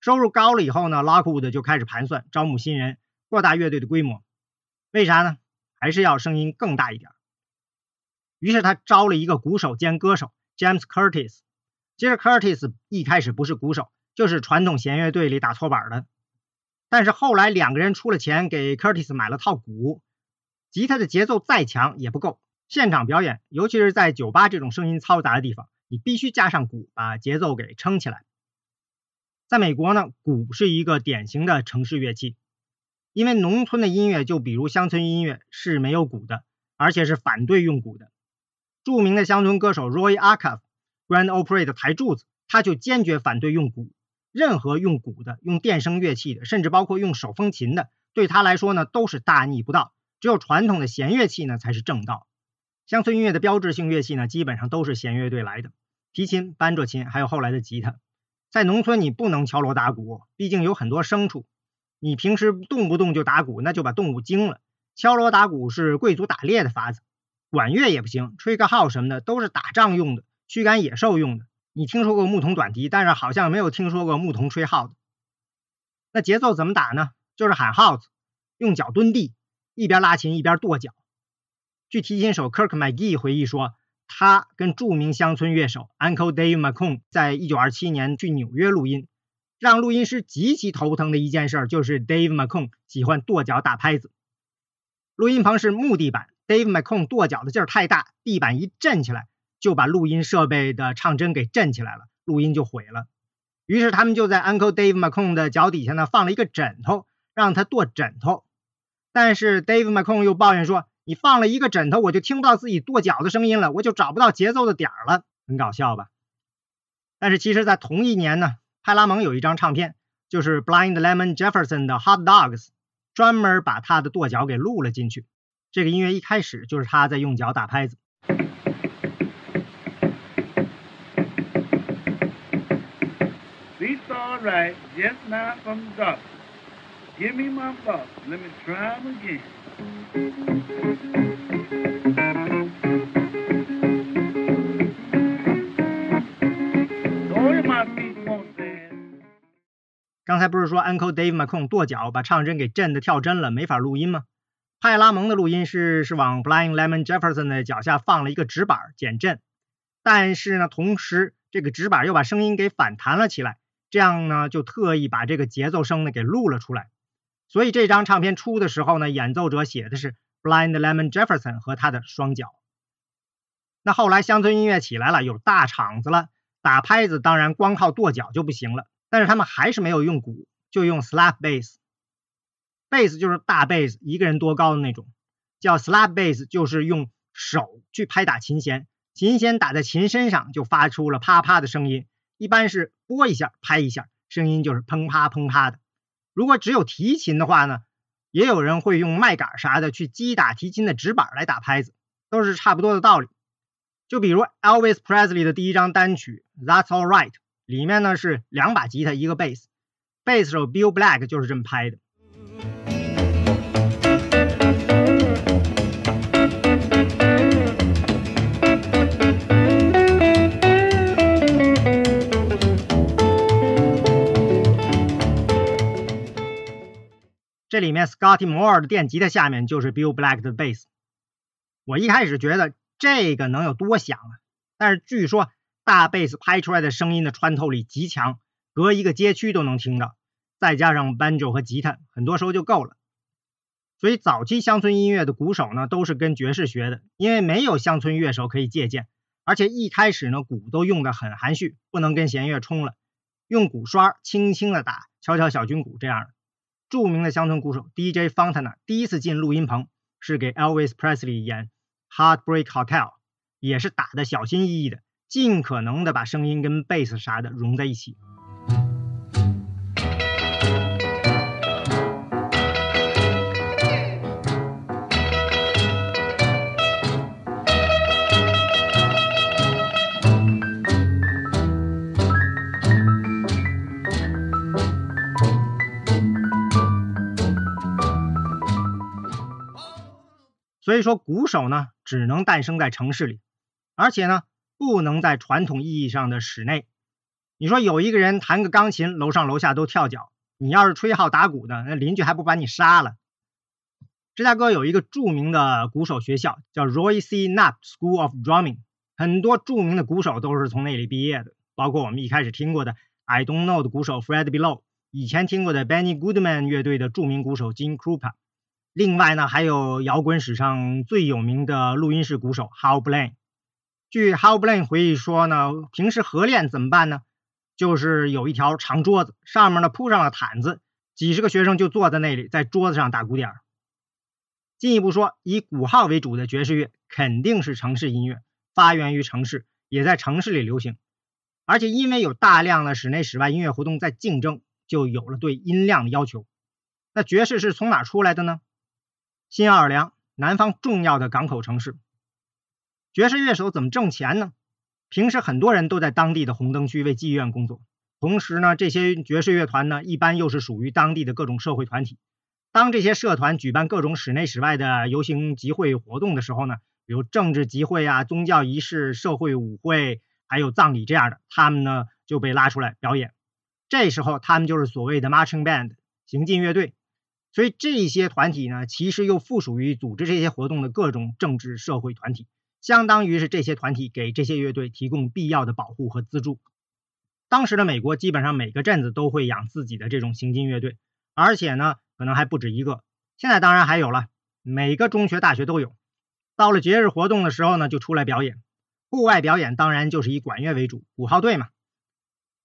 收入高了以后呢，Lockwood 就开始盘算招募新人，扩大乐队的规模。为啥呢？还是要声音更大一点。于是他招了一个鼓手兼歌手 James Curtis。其实 Curtis 一开始不是鼓手，就是传统弦乐队里打搓板的。但是后来两个人出了钱，给 Curtis 买了套鼓，吉他的节奏再强也不够。现场表演，尤其是在酒吧这种声音嘈杂的地方，你必须加上鼓，把节奏给撑起来。在美国呢，鼓是一个典型的城市乐器，因为农村的音乐，就比如乡村音乐是没有鼓的，而且是反对用鼓的。著名的乡村歌手 Roy Acuff，Grand Ole Opry 的台柱子，他就坚决反对用鼓。任何用鼓的、用电声乐器的，甚至包括用手风琴的，对他来说呢，都是大逆不道。只有传统的弦乐器呢，才是正道。乡村音乐的标志性乐器呢，基本上都是弦乐队来的，提琴、班卓琴，还有后来的吉他。在农村，你不能敲锣打鼓，毕竟有很多牲畜，你平时动不动就打鼓，那就把动物惊了。敲锣打鼓是贵族打猎的法子，管乐也不行，吹个号什么的都是打仗用的，驱赶野兽用的。你听说过牧童短笛，但是好像没有听说过牧童吹号的。那节奏怎么打呢？就是喊号子，用脚蹲地，一边拉琴一边跺脚。据提琴手 Kirk McGee 回忆说，他跟著名乡村乐手 Uncle Dave McCone 在一九二七年去纽约录音，让录音师极其头疼的一件事就是 Dave McCone 喜欢跺脚打拍子。录音棚是木地板，Dave McCone 跺脚的劲儿太大，地板一震起来，就把录音设备的唱针给震起来了，录音就毁了。于是他们就在 Uncle Dave McCone 的脚底下呢放了一个枕头，让他跺枕头。但是 Dave McCone 又抱怨说。你放了一个枕头，我就听不到自己跺脚的声音了，我就找不到节奏的点儿了，很搞笑吧？但是其实，在同一年呢，派拉蒙有一张唱片，就是 Blind Lemon Jefferson 的 Hot Dogs，专门把他的跺脚给录了进去。这个音乐一开始就是他在用脚打拍子。Right, just now from the doctor. Give me my box, let me try 'em again. 刚才不是说 Uncle Dave McCon 跺脚把唱针给震的跳针了，没法录音吗？派拉蒙的录音是是往 Blind Lemon Jefferson 的脚下放了一个纸板减震，但是呢，同时这个纸板又把声音给反弹了起来，这样呢就特意把这个节奏声呢给录了出来。所以这张唱片出的时候呢，演奏者写的是 Blind Lemon Jefferson 和他的双脚。那后来乡村音乐起来了，有大场子了，打拍子当然光靠跺脚就不行了，但是他们还是没有用鼓，就用 slap bass。bass 就是大贝斯，一个人多高的那种，叫 slap bass，就是用手去拍打琴弦，琴弦打在琴身上就发出了啪啪的声音，一般是拨一下拍一下，声音就是砰啪砰啪的。如果只有提琴的话呢，也有人会用麦秆啥的去击打提琴的纸板来打拍子，都是差不多的道理。就比如 Elvis Presley 的第一张单曲《That's All Right》，里面呢是两把吉他一个贝斯，贝斯手 Bill Black 就是这么拍的。这里面 Scotty Moore 的电吉他下面就是 Bill Black 的贝斯。我一开始觉得这个能有多响啊？但是据说大贝斯拍出来的声音的穿透力极强，隔一个街区都能听到，再加上 banjo 和吉他，很多时候就够了。所以早期乡村音乐的鼓手呢，都是跟爵士学的，因为没有乡村乐手可以借鉴，而且一开始呢，鼓都用的很含蓄，不能跟弦乐冲了，用鼓刷轻轻的打，敲敲小军鼓这样的。著名的乡村鼓手 DJ Fontana 第一次进录音棚是给 Elvis Presley 演《Heartbreak Hotel》，也是打的小心翼翼的，尽可能的把声音跟贝斯啥的融在一起。所以说，鼓手呢只能诞生在城市里，而且呢不能在传统意义上的室内。你说有一个人弹个钢琴，楼上楼下都跳脚，你要是吹号打鼓的，那邻居还不把你杀了？芝加哥有一个著名的鼓手学校，叫 Roy C. Knapp School of Drumming，很多著名的鼓手都是从那里毕业的，包括我们一开始听过的 I Don't Know 的鼓手 Fred Below，以前听过的 Benny Goodman 乐队的著名鼓手 Jim Krupa。另外呢，还有摇滚史上最有名的录音室鼓手 How Blaine。据 How Blaine 回忆说呢，平时合练怎么办呢？就是有一条长桌子，上面呢铺上了毯子，几十个学生就坐在那里，在桌子上打鼓点儿。进一步说，以鼓号为主的爵士乐肯定是城市音乐，发源于城市，也在城市里流行。而且因为有大量的室内室外音乐活动在竞争，就有了对音量的要求。那爵士是从哪出来的呢？新奥尔良，南方重要的港口城市。爵士乐手怎么挣钱呢？平时很多人都在当地的红灯区为妓院工作，同时呢，这些爵士乐团呢，一般又是属于当地的各种社会团体。当这些社团举办各种室内室外的游行集会活动的时候呢，比如政治集会啊、宗教仪式、社会舞会，还有葬礼这样的，他们呢就被拉出来表演。这时候，他们就是所谓的 marching band 行进乐队。所以这些团体呢，其实又附属于组织这些活动的各种政治社会团体，相当于是这些团体给这些乐队提供必要的保护和资助。当时的美国基本上每个镇子都会养自己的这种行进乐队，而且呢，可能还不止一个。现在当然还有了，每个中学、大学都有。到了节日活动的时候呢，就出来表演。户外表演当然就是以管乐为主，鼓号队嘛。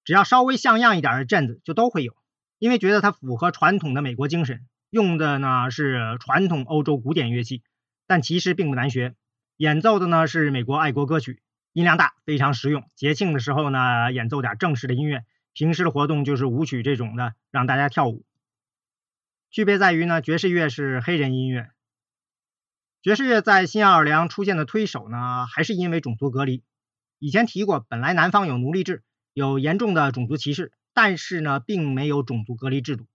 只要稍微像样一点的镇子就都会有，因为觉得它符合传统的美国精神。用的呢是传统欧洲古典乐器，但其实并不难学。演奏的呢是美国爱国歌曲，音量大，非常实用。节庆的时候呢，演奏点正式的音乐；平时的活动就是舞曲这种的，让大家跳舞。区别在于呢，爵士乐是黑人音乐。爵士乐在新奥尔良出现的推手呢，还是因为种族隔离。以前提过，本来南方有奴隶制，有严重的种族歧视，但是呢，并没有种族隔离制度。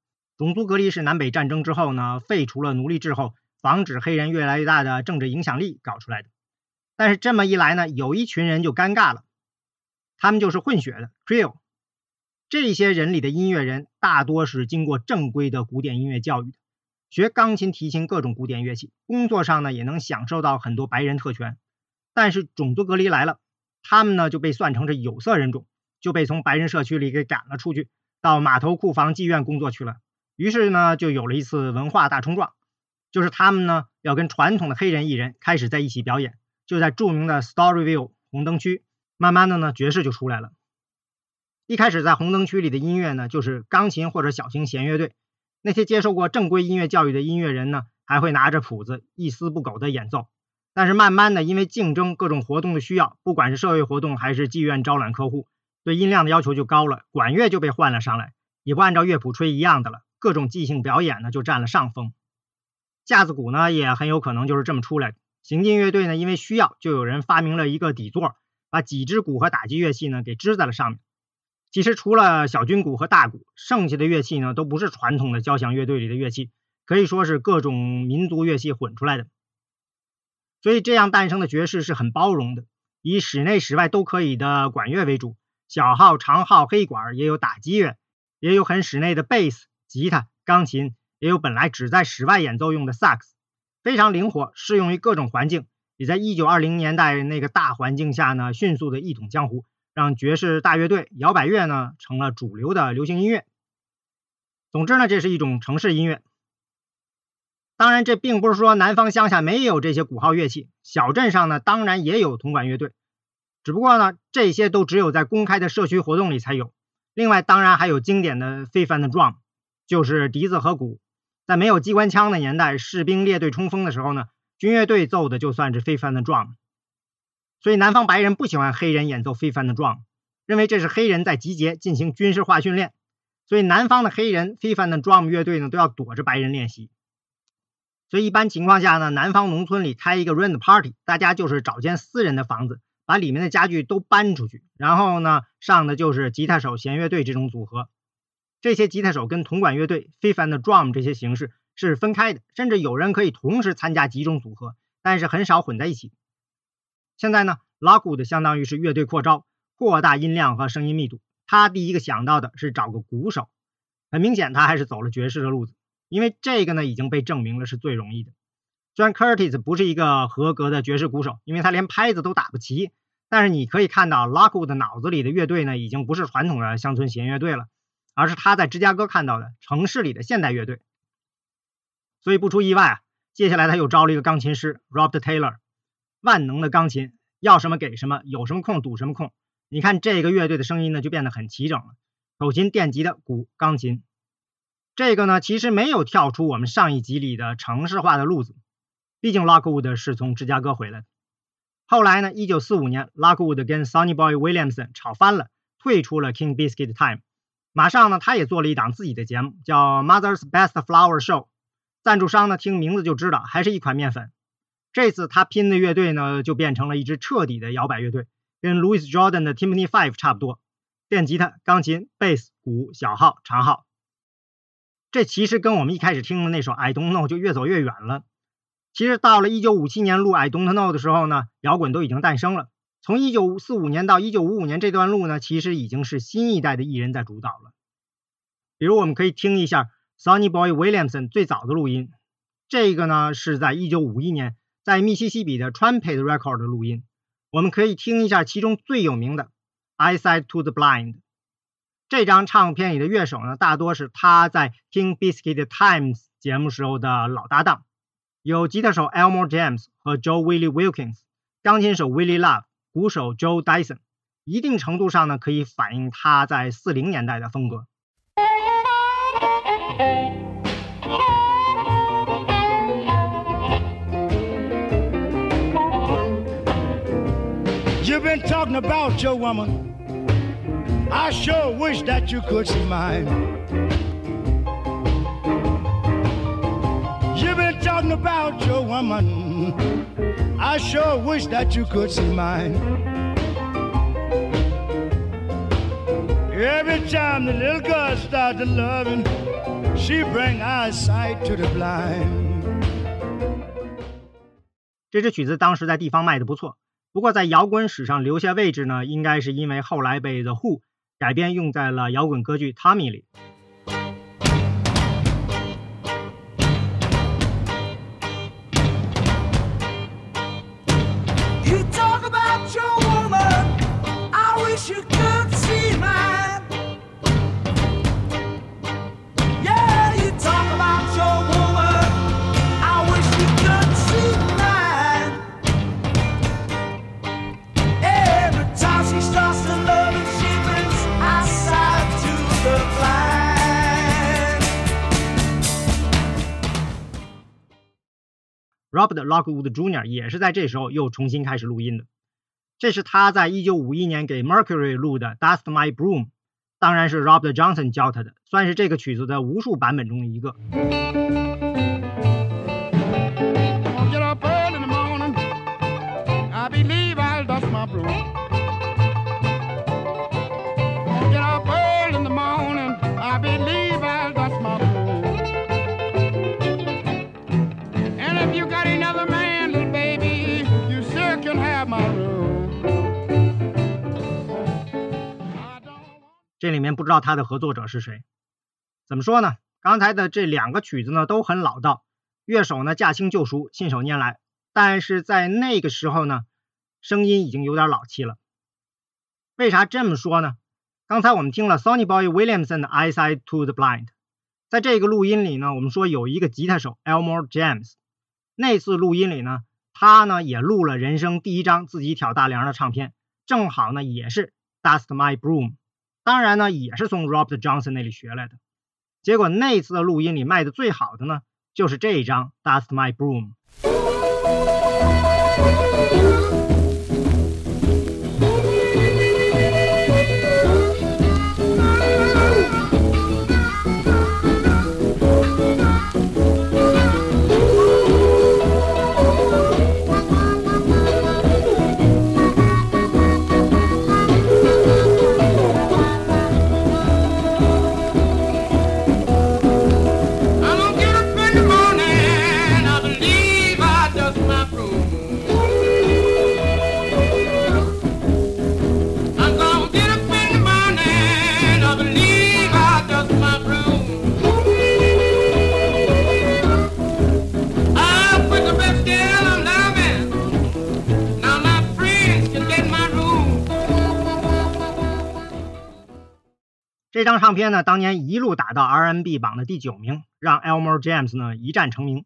种族隔离是南北战争之后呢，废除了奴隶制后，防止黑人越来越大的政治影响力搞出来的。但是这么一来呢，有一群人就尴尬了，他们就是混血的 c r e o l。这些人里的音乐人大多是经过正规的古典音乐教育的，学钢琴、提琴各种古典乐器，工作上呢也能享受到很多白人特权。但是种族隔离来了，他们呢就被算成是有色人种，就被从白人社区里给赶了出去，到码头、库房、妓院工作去了。于是呢，就有了一次文化大冲撞，就是他们呢要跟传统的黑人艺人开始在一起表演，就在著名的 Storyville 红灯区，慢慢的呢爵士就出来了。一开始在红灯区里的音乐呢，就是钢琴或者小型弦乐队，那些接受过正规音乐教育的音乐人呢，还会拿着谱子一丝不苟的演奏。但是慢慢的，因为竞争各种活动的需要，不管是社会活动还是妓院招揽客户，对音量的要求就高了，管乐就被换了上来，也不按照乐谱吹一样的了。各种即兴表演呢就占了上风。架子鼓呢也很有可能就是这么出来的。行进乐队呢，因为需要，就有人发明了一个底座，把几支鼓和打击乐器呢给支在了上面。其实除了小军鼓和大鼓，剩下的乐器呢都不是传统的交响乐队里的乐器，可以说是各种民族乐器混出来的。所以这样诞生的爵士是很包容的，以室内室外都可以的管乐为主，小号、长号、黑管也有打击乐，也有很室内的贝斯、吉他、钢琴，也有本来只在室外演奏用的萨克斯。非常灵活，适用于各种环境，也在一九二零年代那个大环境下呢，迅速的一统江湖，让爵士大乐队、摇摆乐呢成了主流的流行音乐。总之呢，这是一种城市音乐。当然，这并不是说南方乡下没有这些鼓号乐器，小镇上呢当然也有铜管乐队，只不过呢这些都只有在公开的社区活动里才有。另外，当然还有经典的非凡的 drum，就是笛子和鼓。在没有机关枪的年代，士兵列队冲锋的时候呢，军乐队奏的就算是非凡的 drum。所以南方白人不喜欢黑人演奏非凡的 drum，认为这是黑人在集结进行军事化训练。所以南方的黑人非凡的 drum 乐队呢，都要躲着白人练习。所以一般情况下呢，南方农村里开一个 rent party，大家就是找间私人的房子，把里面的家具都搬出去，然后呢上的就是吉他手、弦乐队这种组合。这些吉他手跟铜管乐队、非凡的 drum 这些形式是分开的，甚至有人可以同时参加几种组合，但是很少混在一起。现在呢，Lockwood 相当于是乐队扩招，扩大音量和声音密度。他第一个想到的是找个鼓手，很明显他还是走了爵士的路子，因为这个呢已经被证明了是最容易的。虽然 Curtis 不是一个合格的爵士鼓手，因为他连拍子都打不齐，但是你可以看到 Lockwood 脑子里的乐队呢已经不是传统的乡村弦乐队了。而是他在芝加哥看到的城市里的现代乐队，所以不出意外啊，接下来他又招了一个钢琴师 Robert Taylor，万能的钢琴，要什么给什么，有什么空堵什么空。你看这个乐队的声音呢就变得很齐整了，口琴、电吉他、鼓、钢琴。这个呢其实没有跳出我们上一集里的城市化的路子，毕竟 Lockwood 是从芝加哥回来的。后来呢，一九四五年，Lockwood 跟 Sonny Boy Williamson 吵翻了，退出了 King Biscuit Time。马上呢，他也做了一档自己的节目，叫《Mother's Best Flour Show》。赞助商呢，听名字就知道，还是一款面粉。这次他拼的乐队呢，就变成了一支彻底的摇摆乐队，跟 Louis Jordan 的 Timpani Five 差不多，电吉他、钢琴、贝斯、鼓、小号、长号。这其实跟我们一开始听的那首《I Don't Know》就越走越远了。其实到了1957年录《I Don't Know》的时候呢，摇滚都已经诞生了。从一九四五年到一九五五年这段路呢，其实已经是新一代的艺人在主导了。比如我们可以听一下 Sonny Boy Williamson 最早的录音，这个呢是在一九五一年在密西西比的 Trumpet Record 的录音。我们可以听一下其中最有名的《I Said to the Blind》。这张唱片里的乐手呢，大多是他在听 Biscuit Times 节目时候的老搭档，有吉他手 Elmore James 和 Joe Willie Wilkins，钢琴手 Willie Love。鼓手 Joe Dyson，一定程度上呢，可以反映他在四零年代的风格。You've been talking about your woman. I sure wish that you could see mine. You've been talking about your woman. I sure wish that you could see mine. Every time the little girl starts to loving, she bring eyesight to the blind. 这支曲子当时在地方卖的不错，不过在摇滚史上留下位置呢，应该是因为后来被 The Who 改编用在了摇滚歌剧《Tommy》里。Robert Lockwood Jr. 也是在这时候又重新开始录音的。这是他在1951年给 Mercury 录的《Dust My Broom》，当然是 Robert Johnson 教他的，算是这个曲子的无数版本中的一个。这里面不知道他的合作者是谁。怎么说呢？刚才的这两个曲子呢都很老道，乐手呢驾轻就熟，信手拈来。但是在那个时候呢，声音已经有点老气了。为啥这么说呢？刚才我们听了 Sonny Boy Williamson 的《Eyesight to the Blind》，在这个录音里呢，我们说有一个吉他手 Elmore James。那次录音里呢，他呢也录了人生第一张自己挑大梁的唱片，正好呢也是《Dust My Broom》，当然呢也是从 Robert Johnson 那里学来的。结果那次的录音里卖的最好的呢，就是这一张《Dust My Broom》。这张唱片呢，当年一路打到 R&B 榜的第九名，让 Elmore James 呢一战成名。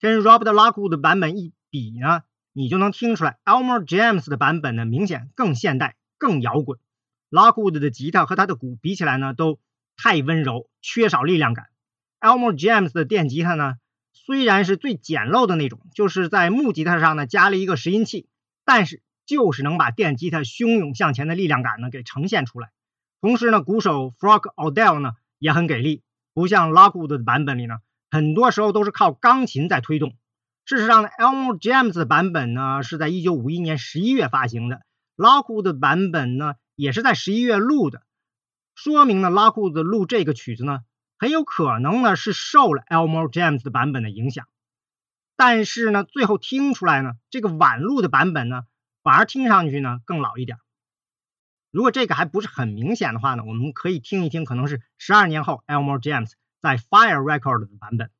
跟 Robert Lockwood 的版本一比呢，你就能听出来 Elmore James 的版本呢明显更现代、更摇滚。Lockwood 的吉他和他的鼓比起来呢，都太温柔，缺少力量感。Elmore James 的电吉他呢，虽然是最简陋的那种，就是在木吉他上呢加了一个拾音器，但是就是能把电吉他汹涌向前的力量感呢给呈现出来。同时呢，鼓手 Frog Odell 呢也很给力，不像 Lockwood 的版本里呢，很多时候都是靠钢琴在推动。事实上呢，Elmore James 的版本呢是在1951年11月发行的，Lockwood 的版本呢也是在11月录的，说明呢 Lockwood 录这个曲子呢很有可能呢是受了 Elmore James 的版本的影响。但是呢，最后听出来呢，这个晚录的版本呢，反而听上去呢更老一点。如果这个还不是很明显的话呢，我们可以听一听，可能是十二年后 Elmore James 在 Fire Record 的版本。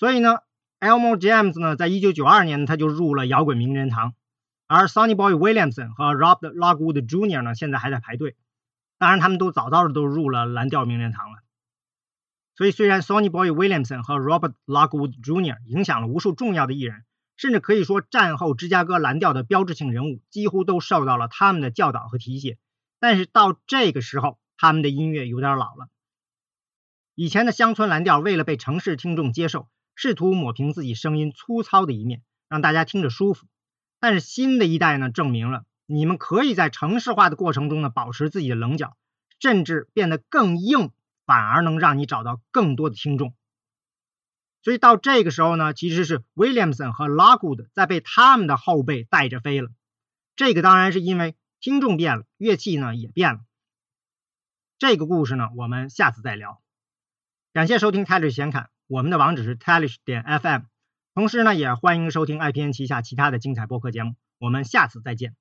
所以呢，Elmo James 呢，在一九九二年他就入了摇滚名人堂，而 Sonny Boy Williamson 和 Robb Lockwood Jr. 呢，现在还在排队。当然，他们都早早的都入了蓝调名人堂了。所以，虽然 Sonny Boy Williamson 和 Robert Lockwood Jr. 影响了无数重要的艺人，甚至可以说战后芝加哥蓝调的标志性人物几乎都受到了他们的教导和提携，但是到这个时候，他们的音乐有点老了。以前的乡村蓝调为了被城市听众接受，试图抹平自己声音粗糙的一面，让大家听着舒服。但是新的一代呢，证明了你们可以在城市化的过程中呢，保持自己的棱角，甚至变得更硬，反而能让你找到更多的听众。所以到这个时候呢，其实是 Williamson 和 Lockwood 在被他们的后辈带着飞了。这个当然是因为听众变了，乐器呢也变了。这个故事呢，我们下次再聊。感谢收听泰勒闲侃，我们的网址是 talish 点 fm，同时呢，也欢迎收听 IPN 旗下其他的精彩播客节目。我们下次再见。